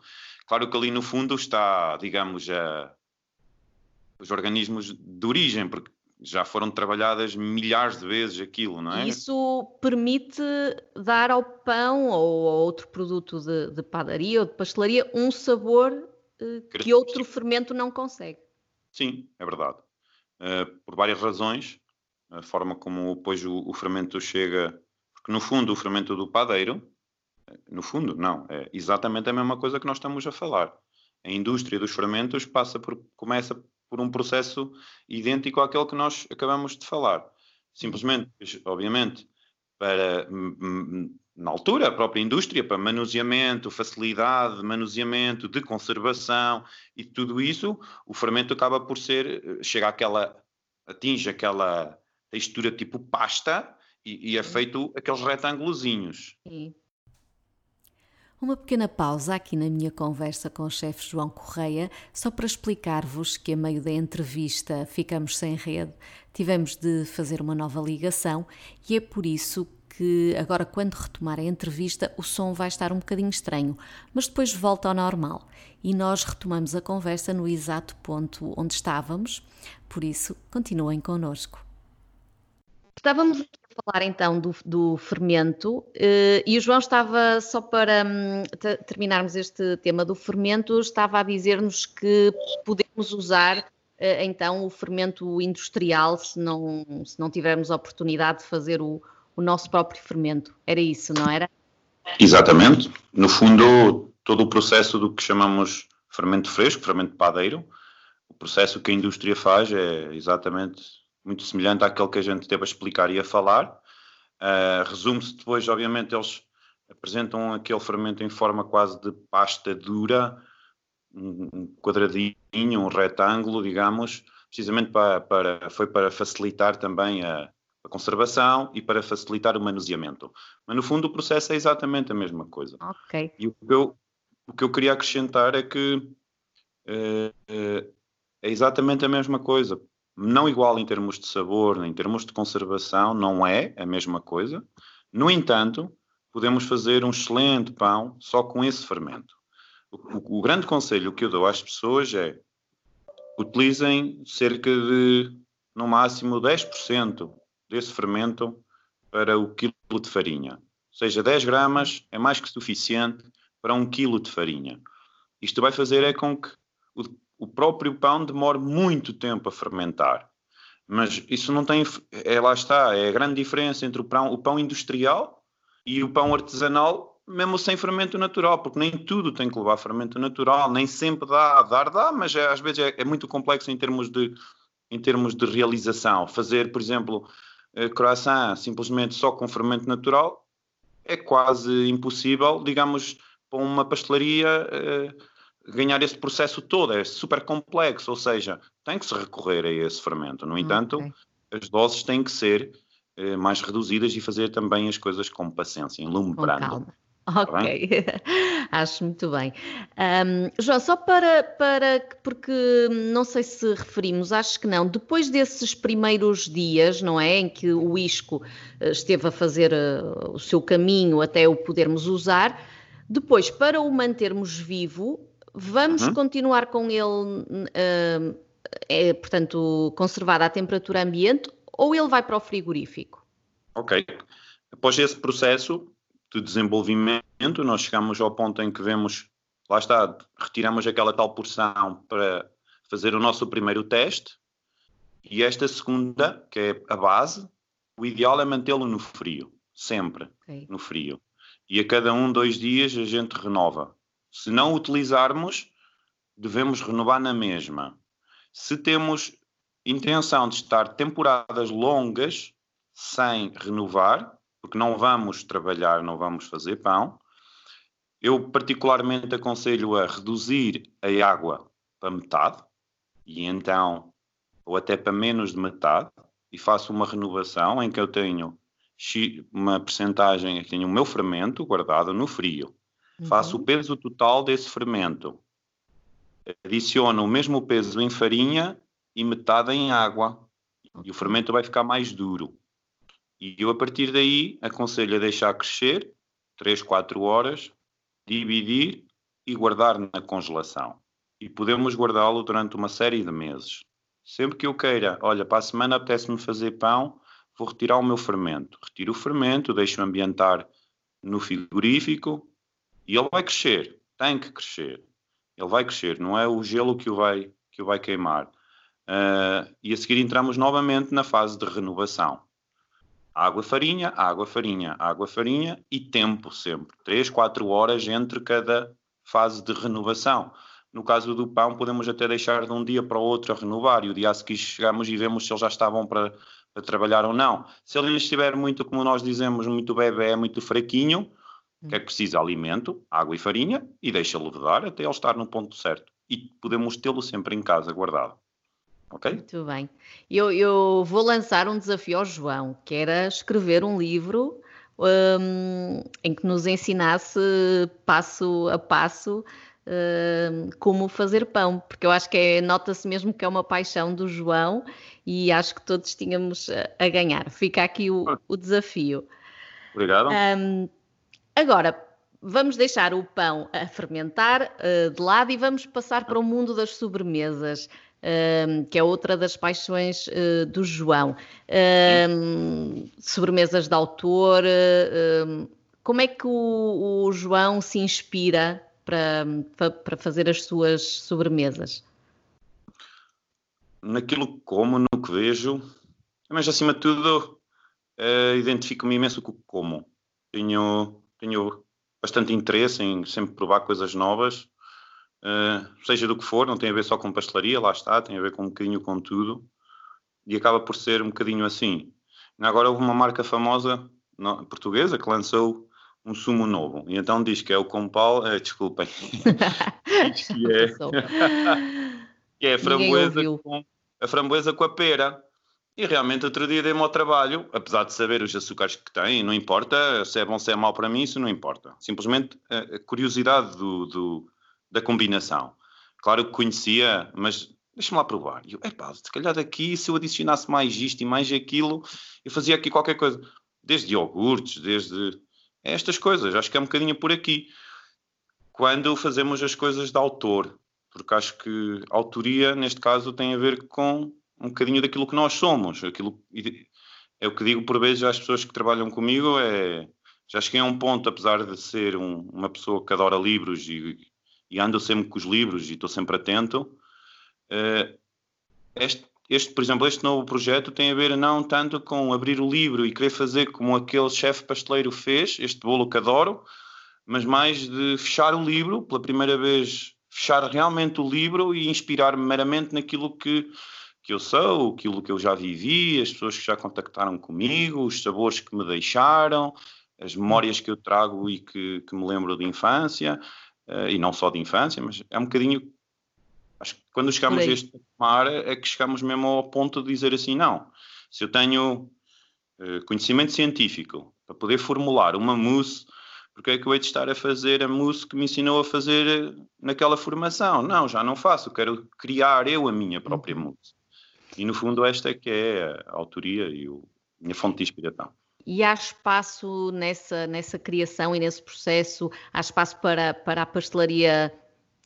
Claro que ali no fundo está, digamos, a, os organismos de origem, porque já foram trabalhadas milhares de vezes aquilo, não é? Isso permite dar ao pão ou a outro produto de, de padaria ou de pastelaria um sabor uh, que outro fermento não consegue. Sim, é verdade. Eh, por várias razões. A forma como depois o, o, fermento chega, porque no fundo o fermento do padeiro, eh, no fundo, não, é exatamente a mesma coisa que nós estamos a falar. A indústria dos fermentos passa por, começa por um processo idêntico àquele que nós acabamos de falar. Simplesmente, obviamente, para na altura, a própria indústria, para manuseamento, facilidade de manuseamento, de conservação e tudo isso, o fermento acaba por ser, chega àquela, atinge aquela textura tipo pasta e, e é feito aqueles retângulozinhos. Uma pequena pausa aqui na minha conversa com o chefe João Correia, só para explicar-vos que a meio da entrevista ficamos sem rede, tivemos de fazer uma nova ligação e é por isso que agora, quando retomar a entrevista, o som vai estar um bocadinho estranho, mas depois volta ao normal e nós retomamos a conversa no exato ponto onde estávamos, por isso, continuem connosco. Estávamos a falar então do, do fermento eh, e o João estava, só para hum, terminarmos este tema do fermento, estava a dizer-nos que podemos usar eh, então o fermento industrial se não, se não tivermos a oportunidade de fazer o, o nosso próprio fermento. Era isso, não era? Exatamente. No fundo, todo o processo do que chamamos fermento fresco, fermento padeiro, o processo que a indústria faz é exatamente muito semelhante àquele que a gente teve a explicar e a falar. Uh, Resume-se depois, obviamente, eles apresentam aquele fermento em forma quase de pasta dura, um quadradinho, um retângulo, digamos, precisamente para, para, foi para facilitar também a, a conservação e para facilitar o manuseamento. Mas no fundo o processo é exatamente a mesma coisa. Ok. E o que eu, o que eu queria acrescentar é que uh, é exatamente a mesma coisa. Não igual em termos de sabor, em termos de conservação, não é a mesma coisa. No entanto, podemos fazer um excelente pão só com esse fermento. O, o, o grande conselho que eu dou às pessoas é utilizem cerca de, no máximo, 10% desse fermento para o quilo de farinha. Ou seja, 10 gramas é mais que suficiente para um quilo de farinha. Isto vai fazer é com que o, o próprio pão demore muito tempo a fermentar. Mas isso não tem. É, lá está, é a grande diferença entre o pão, o pão industrial e o pão artesanal, mesmo sem fermento natural, porque nem tudo tem que levar fermento natural, nem sempre dá, dar dá, mas é, às vezes é, é, muito complexo em termos de, em termos de realização. Fazer, por exemplo, croissant simplesmente só com fermento natural é quase impossível, digamos, para uma pastelaria uh, ganhar esse processo todo, é super complexo, ou seja, tem que se recorrer a esse fermento. No entanto, okay. as doses têm que ser uh, mais reduzidas e fazer também as coisas com paciência, em lume brando. Tá ok, acho muito bem. Um, João, só para, para, porque não sei se referimos, acho que não, depois desses primeiros dias, não é, em que o isco eh, esteve a fazer uh, o seu caminho até o podermos usar, depois, para o mantermos vivo, vamos uhum. continuar com ele, uh, é, portanto, conservado à temperatura ambiente ou ele vai para o frigorífico? Ok. Após esse processo, de desenvolvimento, nós chegamos ao ponto em que vemos, lá está, retiramos aquela tal porção para fazer o nosso primeiro teste, e esta segunda, que é a base, o ideal é mantê-lo no frio, sempre okay. no frio. E a cada um, dois dias a gente renova. Se não utilizarmos, devemos renovar na mesma. Se temos intenção de estar temporadas longas sem renovar, porque não vamos trabalhar, não vamos fazer pão. Eu particularmente aconselho a reduzir a água para metade, e então, ou até para menos de metade, e faço uma renovação em que eu tenho uma percentagem, tenho o meu fermento guardado no frio. Uhum. Faço o peso total desse fermento. Adiciono o mesmo peso em farinha e metade em água. E o fermento vai ficar mais duro. E eu, a partir daí, aconselho a deixar crescer 3, 4 horas, dividir e guardar na congelação. E podemos guardá-lo durante uma série de meses. Sempre que eu queira, olha, para a semana apetece-me fazer pão, vou retirar o meu fermento. Retiro o fermento, deixo ambientar no frigorífico e ele vai crescer. Tem que crescer. Ele vai crescer, não é o gelo que o vai, que o vai queimar. Uh, e a seguir entramos novamente na fase de renovação. Água, farinha, água, farinha, água, farinha e tempo sempre. 3, 4 horas entre cada fase de renovação. No caso do pão, podemos até deixar de um dia para o outro a renovar e o dia a seguir chegamos e vemos se eles já estavam para, para trabalhar ou não. Se ele estiver muito, como nós dizemos, muito bebê, muito fraquinho, que é que precisa alimento, água e farinha e deixa-lo até ele estar no ponto certo. E podemos tê-lo sempre em casa guardado. Ok? Muito bem. Eu, eu vou lançar um desafio ao João, que era escrever um livro um, em que nos ensinasse passo a passo um, como fazer pão, porque eu acho que é, nota-se mesmo que é uma paixão do João e acho que todos tínhamos a, ganhar. Fica aqui o, o desafio. Obrigado. Um, agora, vamos deixar o pão a fermentar uh, de lado e vamos passar para o mundo das sobremesas que é outra das paixões uh, do João. sobremesas de autor. como é que o, o, João se inspira para, para fazer as suas sobremesas? Naquilo que como, no que vejo, mas acima de tudo uh, identifico-me imenso com o como. Tenho, tenho bastante interesse em sempre provar coisas novas uh, seja do que for, não tem a ver só com pastelaria, lá está, tem a ver com um bocadinho com tudo, e acaba por ser um bocadinho assim. Agora houve uma marca famosa no, portuguesa que lançou um sumo novo, e então diz que é o compal, uh, desculpem, que é, que é a framboesa, com, a framboesa com a pera. E realmente outro dia dei-me ao trabalho, apesar de saber os açúcares que tem, não importa se é bom, se é mau para mim, isso não importa. Simplesmente a curiosidade do, do, da combinação. Claro que conhecia, mas deixa-me lá provar. E eu, epá, se calhar daqui, se eu adicionasse mais isto e mais aquilo, eu fazia aqui qualquer coisa. Desde iogurtes, desde estas coisas. Acho que é um bocadinho por aqui. Quando fazemos as coisas de autor, porque acho que a autoria, neste caso, tem a ver com um bocadinho daquilo que nós somos. Aquilo, é o que digo por vezes às pessoas que trabalham comigo, é já cheguei a um ponto, apesar de ser um, uma pessoa que adora livros e e ando sempre com os livros e estou sempre atento. Uh, este, este, por exemplo, este novo projeto tem a ver não tanto com abrir o livro e querer fazer como aquele chefe pasteleiro fez, este bolo que adoro, mas mais de fechar o livro, pela primeira vez, fechar realmente o livro e inspirar-me meramente naquilo que, que eu sou, aquilo que eu já vivi, as pessoas que já contactaram comigo, os sabores que me deixaram, as memórias que eu trago e que, que me lembro de infância uh, e não só de infância, mas é um bocadinho. Acho que quando chegamos a este mar é que chegamos mesmo ao ponto de dizer assim: não, se eu tenho uh, conhecimento científico para poder formular uma mousse porque é que eu hei de estar a fazer a mousse que me ensinou a fazer naquela formação? Não, já não faço, quero criar eu a minha própria uhum. mousse. E no fundo esta é que é a autoria e a minha fonte de inspiração. E há espaço nessa, nessa criação e nesse processo, há espaço para, para a pastelaria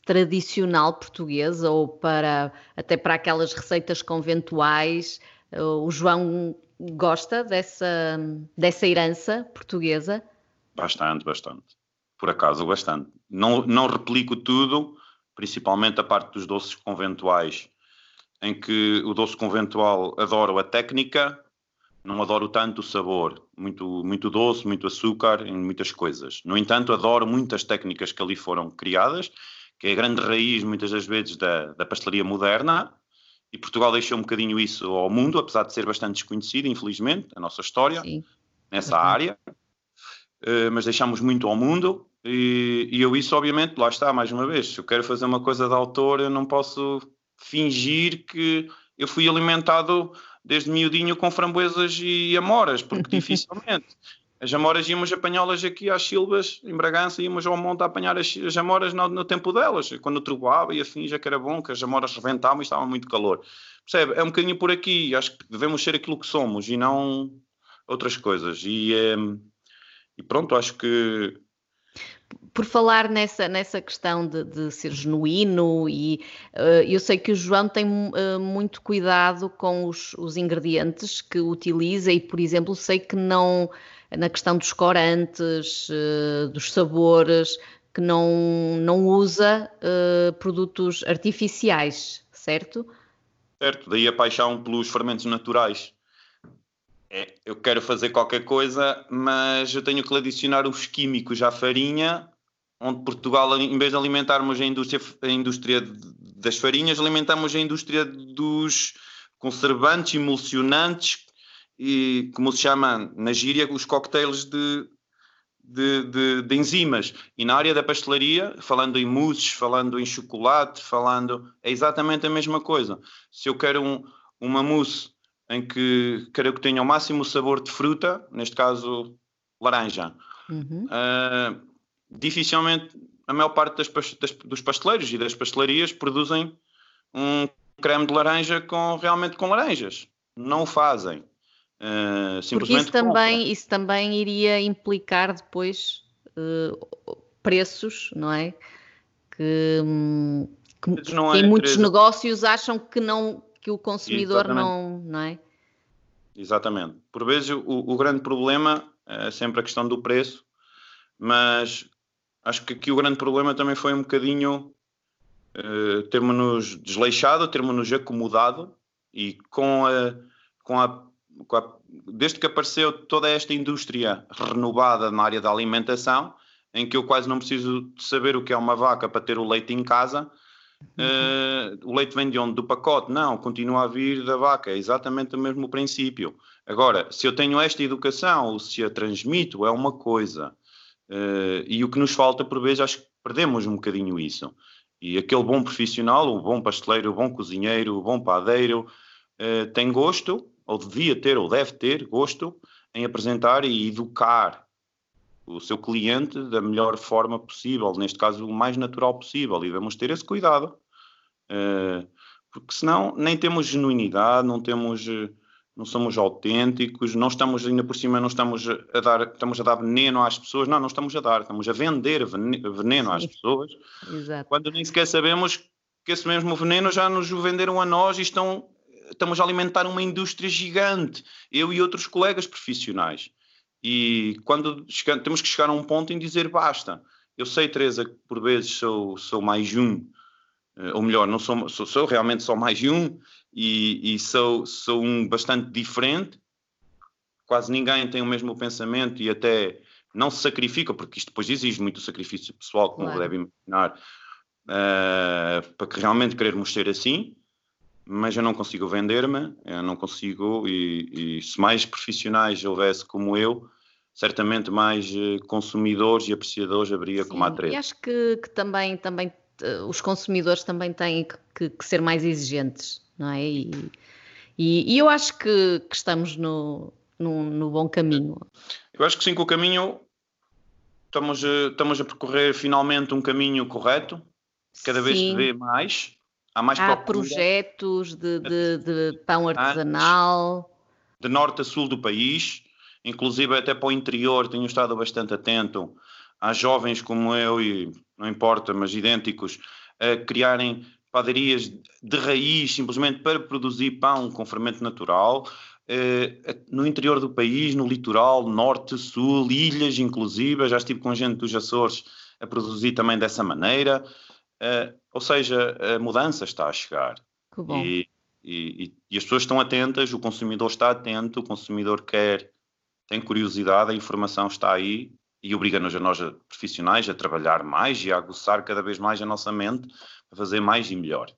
tradicional portuguesa ou para até para aquelas receitas conventuais? O João gosta dessa, dessa herança portuguesa? Bastante, bastante. Por acaso, bastante. Não, não replico tudo, principalmente a parte dos doces conventuais, em que o doce conventual adoro a técnica, não adoro tanto o sabor. Muito, muito doce, muito açúcar em muitas coisas. No entanto, adoro muitas técnicas que ali foram criadas, que é a grande raiz, muitas das vezes, da, da pastelaria moderna. E Portugal deixou um bocadinho isso ao mundo, apesar de ser bastante desconhecido, infelizmente, a nossa história Sim. nessa uhum. área. Uh, mas deixamos muito ao mundo. E, e eu, isso, obviamente, lá está, mais uma vez. Se eu quero fazer uma coisa de autor, eu não posso fingir que eu fui alimentado desde miudinho com framboesas e amoras, porque dificilmente. As amoras íamos apanhá-las aqui às silvas, em Bragança, íamos ao monte a apanhar as, as amoras no, no, tempo delas, quando trovoava e afim já que era bom, que as amoras rebentavam e estava muito calor. Percebe? É um bocadinho por aqui, acho que devemos ser aquilo que somos e não outras coisas. E, é, e pronto, acho que por falar nessa, nessa questão de, de ser genuíno, e uh, eu sei que o João tem uh, muito cuidado com os, os, ingredientes que utiliza, e, por exemplo, sei que não, na questão dos corantes, uh, dos sabores, que não, não usa produtos artificiais, certo? Certo, daí a paixão pelos fermentos naturais. É, eu quero fazer qualquer coisa, mas eu tenho que adicionar os químicos à farinha, onde Portugal, em vez de alimentarmos a indústria, a indústria das farinhas, alimentamos a indústria dos conservantes, emulsionantes e, como se chama na gíria, os cocktails de, de, de, de, enzimas. E na área da pastelaria, falando em mousses, falando em chocolate, falando. é exatamente a mesma coisa. Se eu quero um, uma mousse em que quero que tenha o máximo sabor de fruta, neste caso laranja. Uhum. Uh, dificilmente a maior parte das, das, dos pasteleiros e das pastelarias produzem um creme de laranja com realmente com laranjas. Não o fazem. Uh, Porque isso também, isso também iria implicar depois uh, preços, não é? Que, hum, que, não é, muitos negócios acham que não que o consumidor não, não é? Exatamente. Por vezes o, o, grande problema é sempre a questão do preço, mas acho que aqui o grande problema também foi um bocadinho uh, termos-nos desleixado, termos-nos acomodado e com a, com a, com a, desde que apareceu toda esta indústria renovada na área da alimentação, em que eu quase não preciso de saber o que é uma vaca para ter o leite em casa, Uh, o leite vem de onde? Do pacote? Não, continua a vir da vaca, é exatamente o mesmo princípio. Agora, se eu tenho esta educação, ou se a transmito, é uma coisa. Uh, e o que nos falta, por vezes, acho que perdemos um bocadinho isso. E aquele bom profissional, o bom pasteleiro, o bom cozinheiro, o bom padeiro, uh, tem gosto, ou devia ter, ou deve ter gosto, em apresentar e educar o seu cliente da melhor forma possível, neste caso o mais natural possível, e devemos ter esse cuidado, uh, porque senão nem temos genuinidade, não temos, eh, não somos autênticos, não estamos ainda por cima, não estamos a dar, estamos a dar veneno às pessoas, não, não estamos a dar, estamos a vender veneno às pessoas, Exato. quando nem sequer sabemos que esse mesmo veneno já nos venderam a nós e estão, estamos a alimentar uma indústria gigante, eu e outros colegas profissionais. E quando chegamos, temos que chegar a um ponto em dizer basta. Eu sei, Teresa, que por vezes sou, sou mais um, eh, ou melhor, não sou, sou, sou realmente só mais um, e, e sou, sou um bastante diferente. Quase ninguém tem o mesmo pensamento e até não se sacrifica, porque isto depois exige muito sacrifício pessoal, como claro. deve imaginar, uh, para que realmente querermos ser assim mas eu não consigo vender-me, eu não consigo, e, e, se mais profissionais houvesse como eu, certamente mais eh, consumidores e apreciadores haveria Sim, como a três. E acho que, que, também, também eh, os consumidores também têm que, que, ser mais exigentes, não é? E, e, e eu acho que, que estamos no, no, no, bom caminho. Eu acho que sim, que o caminho estamos, a, estamos a percorrer finalmente um caminho correto, cada vez se vê mais. Há mais Há projetos de, de, de pão artesanal. De norte a sul do país, inclusive até para o interior, tenho estado bastante atento às jovens como eu, e não importa, mas idênticos, a criarem padarias de raiz simplesmente para produzir pão com fermento natural. Uh, no interior do país, no litoral, norte, sul, ilhas inclusive, já estive com gente dos Açores a produzir também dessa maneira. Uh, ou seja, a mudança está a chegar. Que bom. E, e, e, as pessoas estão atentas, o consumidor está atento, o consumidor quer, tem curiosidade, a informação está aí e obriga-nos a nós, profissionais, a trabalhar mais e a aguçar cada vez mais a nossa mente a fazer mais e melhor.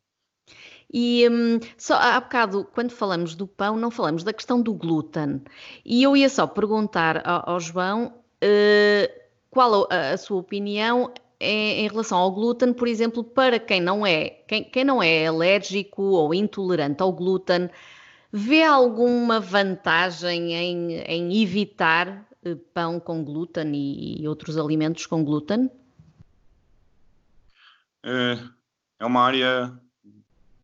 E hum, só há bocado, quando falamos do pão, não falamos da questão do glúten. E eu ia só perguntar ao, ao João uh, qual a, a, sua opinião em, em, relação ao glúten, por exemplo, para quem não é, quem, quem não é alérgico ou intolerante ao glúten, vê alguma vantagem em, em evitar uh, pão com glúten e, e outros alimentos com glúten? É, é uma área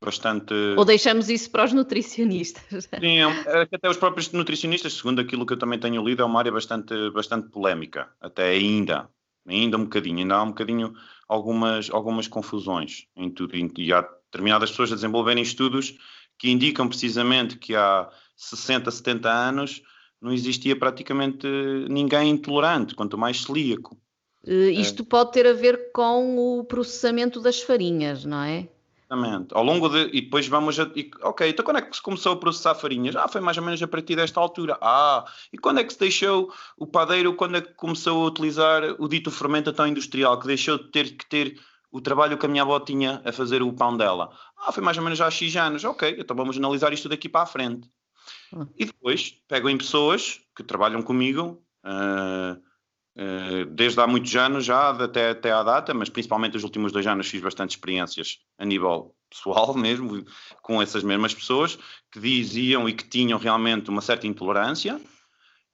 bastante. Ou deixamos isso para os nutricionistas? Sim, é, é até os próprios nutricionistas, segundo aquilo que eu também tenho lido, é uma área bastante, bastante polémica, até ainda, ainda um bocadinho, ainda há um bocadinho algumas, algumas confusões em tudo, e há determinadas pessoas a desenvolverem estudos que indicam precisamente que há 60, 70 anos não existia praticamente ninguém intolerante, quanto mais celíaco. Uh, isto é. pode ter a ver com o processamento das farinhas, não é? Exatamente. Ao longo de. E depois vamos a. E, ok, então quando é que se começou a processar farinhas? Ah, foi mais ou menos a partir desta altura. Ah, e quando é que se deixou o padeiro, quando é que começou a utilizar o dito fermento tão industrial, que deixou de ter que ter o trabalho que a minha avó tinha a fazer o pão dela? Ah, foi mais ou menos há X anos. Ok, então vamos analisar isto daqui para a frente. Ah. E depois pego em pessoas que trabalham comigo. Uh, desde há muitos anos já, até, até à data, mas principalmente os últimos dois anos fiz bastante experiências a nível pessoal mesmo, com essas mesmas pessoas que diziam e que tinham realmente uma certa intolerância.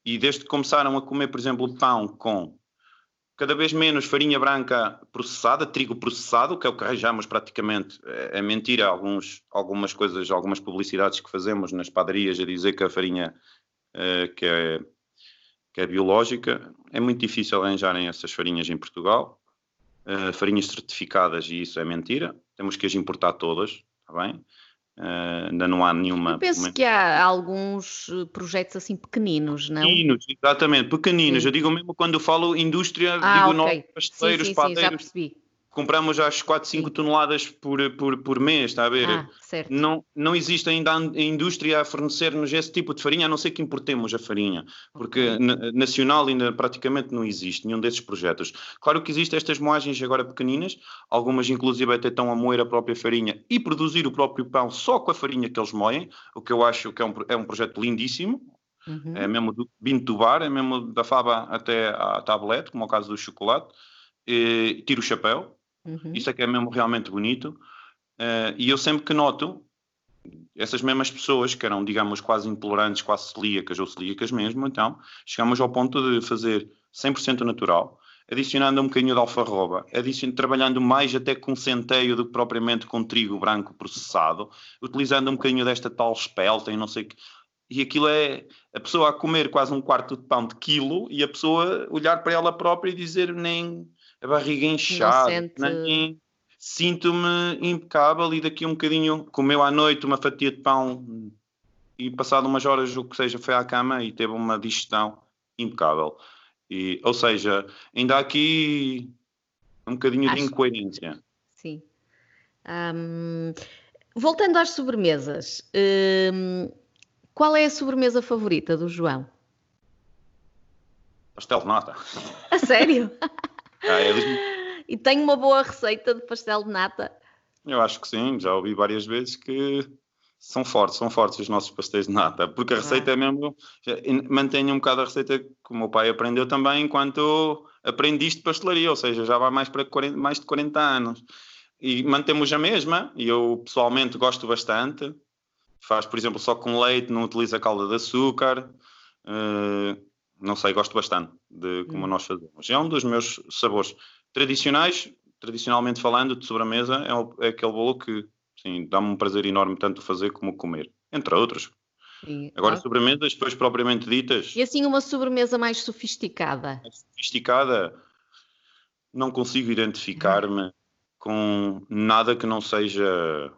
E desde que começaram a comer, por exemplo, pão com cada vez menos farinha branca processada, trigo processado, que é o que arranjamos praticamente, é, é mentira. Alguns, algumas coisas, algumas publicidades que fazemos nas padarias a dizer que a farinha uh, que é que é biológica, é muito difícil arranjarem essas farinhas em Portugal. Uh, farinhas certificadas, e isso é mentira, temos que as importar todas, está bem? Uh, ainda não há nenhuma. Eu penso que há alguns eh, projetos assim pequeninos, não? Pequeninos, exatamente, pequeninos. Sim. Eu digo mesmo quando eu falo indústria, ah, digo okay. novos pasteleiros, sim, sim, sim, já percebi compramos às 4, 5 toneladas por, por, por mês, está a ver? Ah, não, não existe ainda a indústria a fornecer-nos esse tipo de farinha, a não ser que importemos a farinha, porque okay. nacional ainda praticamente não existe nenhum desses projetos. Claro que existem estas moagens agora pequeninas, algumas inclusive até estão a moer a própria farinha e produzir o próprio pão só com a farinha que eles moem, o que eu acho que é um, é um projeto lindíssimo, Uhum. É mesmo do bar, é mesmo da fava até à tablete, como é o caso do chocolate. E, tiro o chapéu, Uhum. Isso é que é mesmo realmente bonito. Uh, e eu sempre que noto essas mesmas pessoas que eram, digamos, quase intolerantes, quase celíacas ou celíacas mesmo, então chegamos ao ponto de fazer 100% natural, adicionando um bocadinho de alfarroba, trabalhando mais até com centeio do que propriamente com trigo branco processado, utilizando um bocadinho desta tal espelta e não sei que. E aquilo é a pessoa a comer quase um quarto de pão de quilo e a pessoa olhar para ela própria e dizer nem a barriga inchada, sente... sinto-me impecável e daqui um bocadinho comeu à noite uma fatia de pão e passado umas horas o que seja foi à cama e teve uma digestão impecável. E, ou seja, ainda há aqui um bocadinho Acho... de incoerência. Sim. Voltando às sobremesas, um, qual é a sobremesa favorita do João? Pastel de nata. A sério? Ah, é e tem uma boa receita de pastel de nata? Eu acho que sim, já ouvi várias vezes que são fortes, são fortes os nossos pastéis de nata, porque a receita ah. é mesmo, mantenho um bocado a receita que o meu pai aprendeu também enquanto aprendiste pastelaria, ou seja, já vai mais para 40, mais de 40 anos. E mantemos a mesma, e eu pessoalmente gosto bastante. Faz, por exemplo, só com leite, não utiliza calda de açúcar. Uh, não sei, gosto bastante de como hum. nós fazemos. É um dos meus sabores tradicionais, tradicionalmente falando, de sobremesa, é, o, é aquele bolo que sim, dá-me um prazer enorme tanto fazer como comer, entre outros. Sim, Agora, sobremesas, depois propriamente ditas. E assim, uma sobremesa mais sofisticada? Mais sofisticada, não consigo identificar-me com nada que não seja.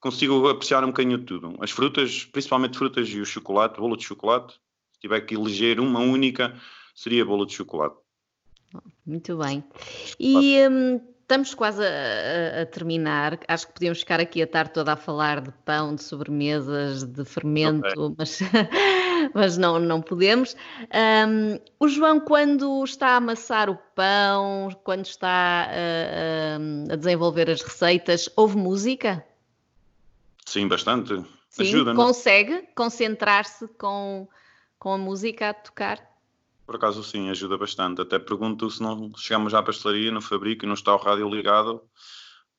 Consigo apreciar um bocadinho de tudo. As frutas, principalmente frutas e o chocolate, bolo de chocolate. Tiver que eleger uma única, seria bolo de chocolate. Muito bem. E hum, estamos quase a, a, terminar. Acho que podíamos ficar aqui a tarde toda a falar de pão, de sobremesas, de fermento, okay. mas, mas não, não podemos. Um, o João, quando está a amassar o pão, quando está a, a desenvolver as receitas, ouve música? Sim, bastante. Sim, Ajuda, consegue concentrar-se com, com a música a tocar? Por acaso sim, ajuda bastante. Até pergunto se não chegamos à pastelaria, no fabrico e não está o rádio ligado.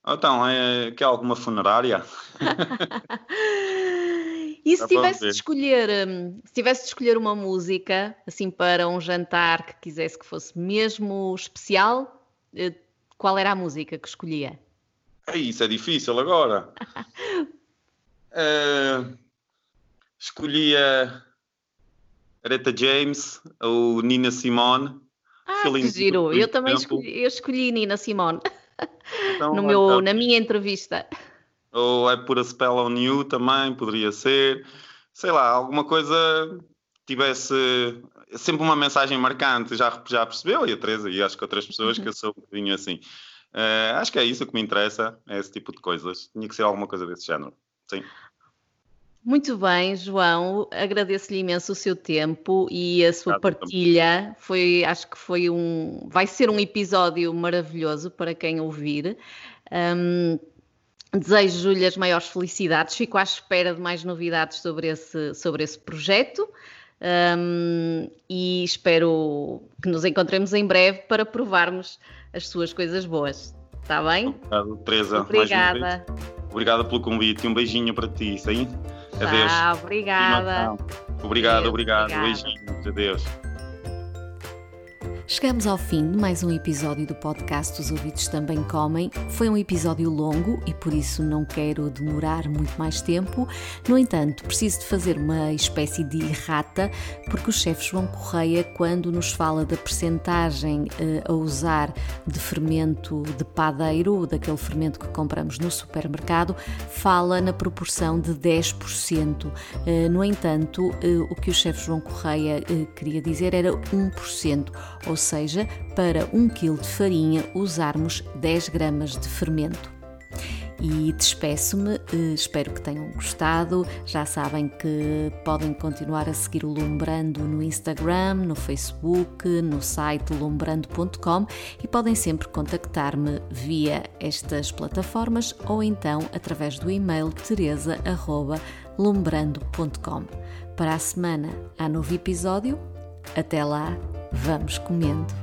Então, é que há alguma funerária? e se tivesse de escolher, hum, se tivesse de escolher uma música assim para um jantar que quisesse que fosse mesmo especial, eh, qual era a música que escolhia? É isso é difícil agora. uh, escolhia Aretha James ou Nina Simone. Ah, que giro. Eu também escolhi, eu escolhi Nina Simone então, no meu, então, na minha entrevista. Ou é por a Spell on You também, poderia ser. Sei lá, alguma coisa tivesse sempre uma mensagem marcante, já, já percebeu? E a Teresa, e acho que outras pessoas que eu sou um bocadinho assim. Uh, acho que é isso que me interessa, é esse tipo de coisas. Tinha que ser alguma coisa desse género. Sim. Muito bem, João, agradeço-lhe imenso o seu tempo e a sua partilha. Foi, acho que foi um, vai ser um episódio maravilhoso para quem ouvir. Um, Desejo-lhe as maiores felicidades, fico à espera de mais novidades sobre esse, sobre esse projeto um, e espero que nos encontremos em breve para provarmos as suas coisas boas. Está bem? Obrigado, Teresa. Obrigada. Obrigada pelo convite e um beijinho para ti, sim? Adeus. Ah, obrigada. Obrigado, Adeus, obrigado. Obrigada. Beijinhos. Adeus. Chegamos ao fim de mais um episódio do podcast Os Ouvidos Também Comem. Foi um episódio longo e por isso não quero demorar muito mais tempo. No entanto, preciso de fazer uma espécie de errata, porque o chefe João Correia, quando nos fala da percentagem eh, a usar de fermento de padeiro, daquele fermento que compramos no supermercado, fala na proporção de 10%. Eh, no entanto, eh, o que o chefe João Correia eh, queria dizer era 1%, ou seja, para 1 kg de farinha usarmos 10 gramas de fermento. E despeço-me, eh, espero que tenham gostado. Já sabem que podem continuar a seguir o Lumbrando no Instagram, no Facebook, no site lumbrando.com e podem sempre contactar-me via estas plataformas ou então através do e-mail teresa.lumbrando.com. Para a semana há novo episódio. Até lá! Vamos comendo.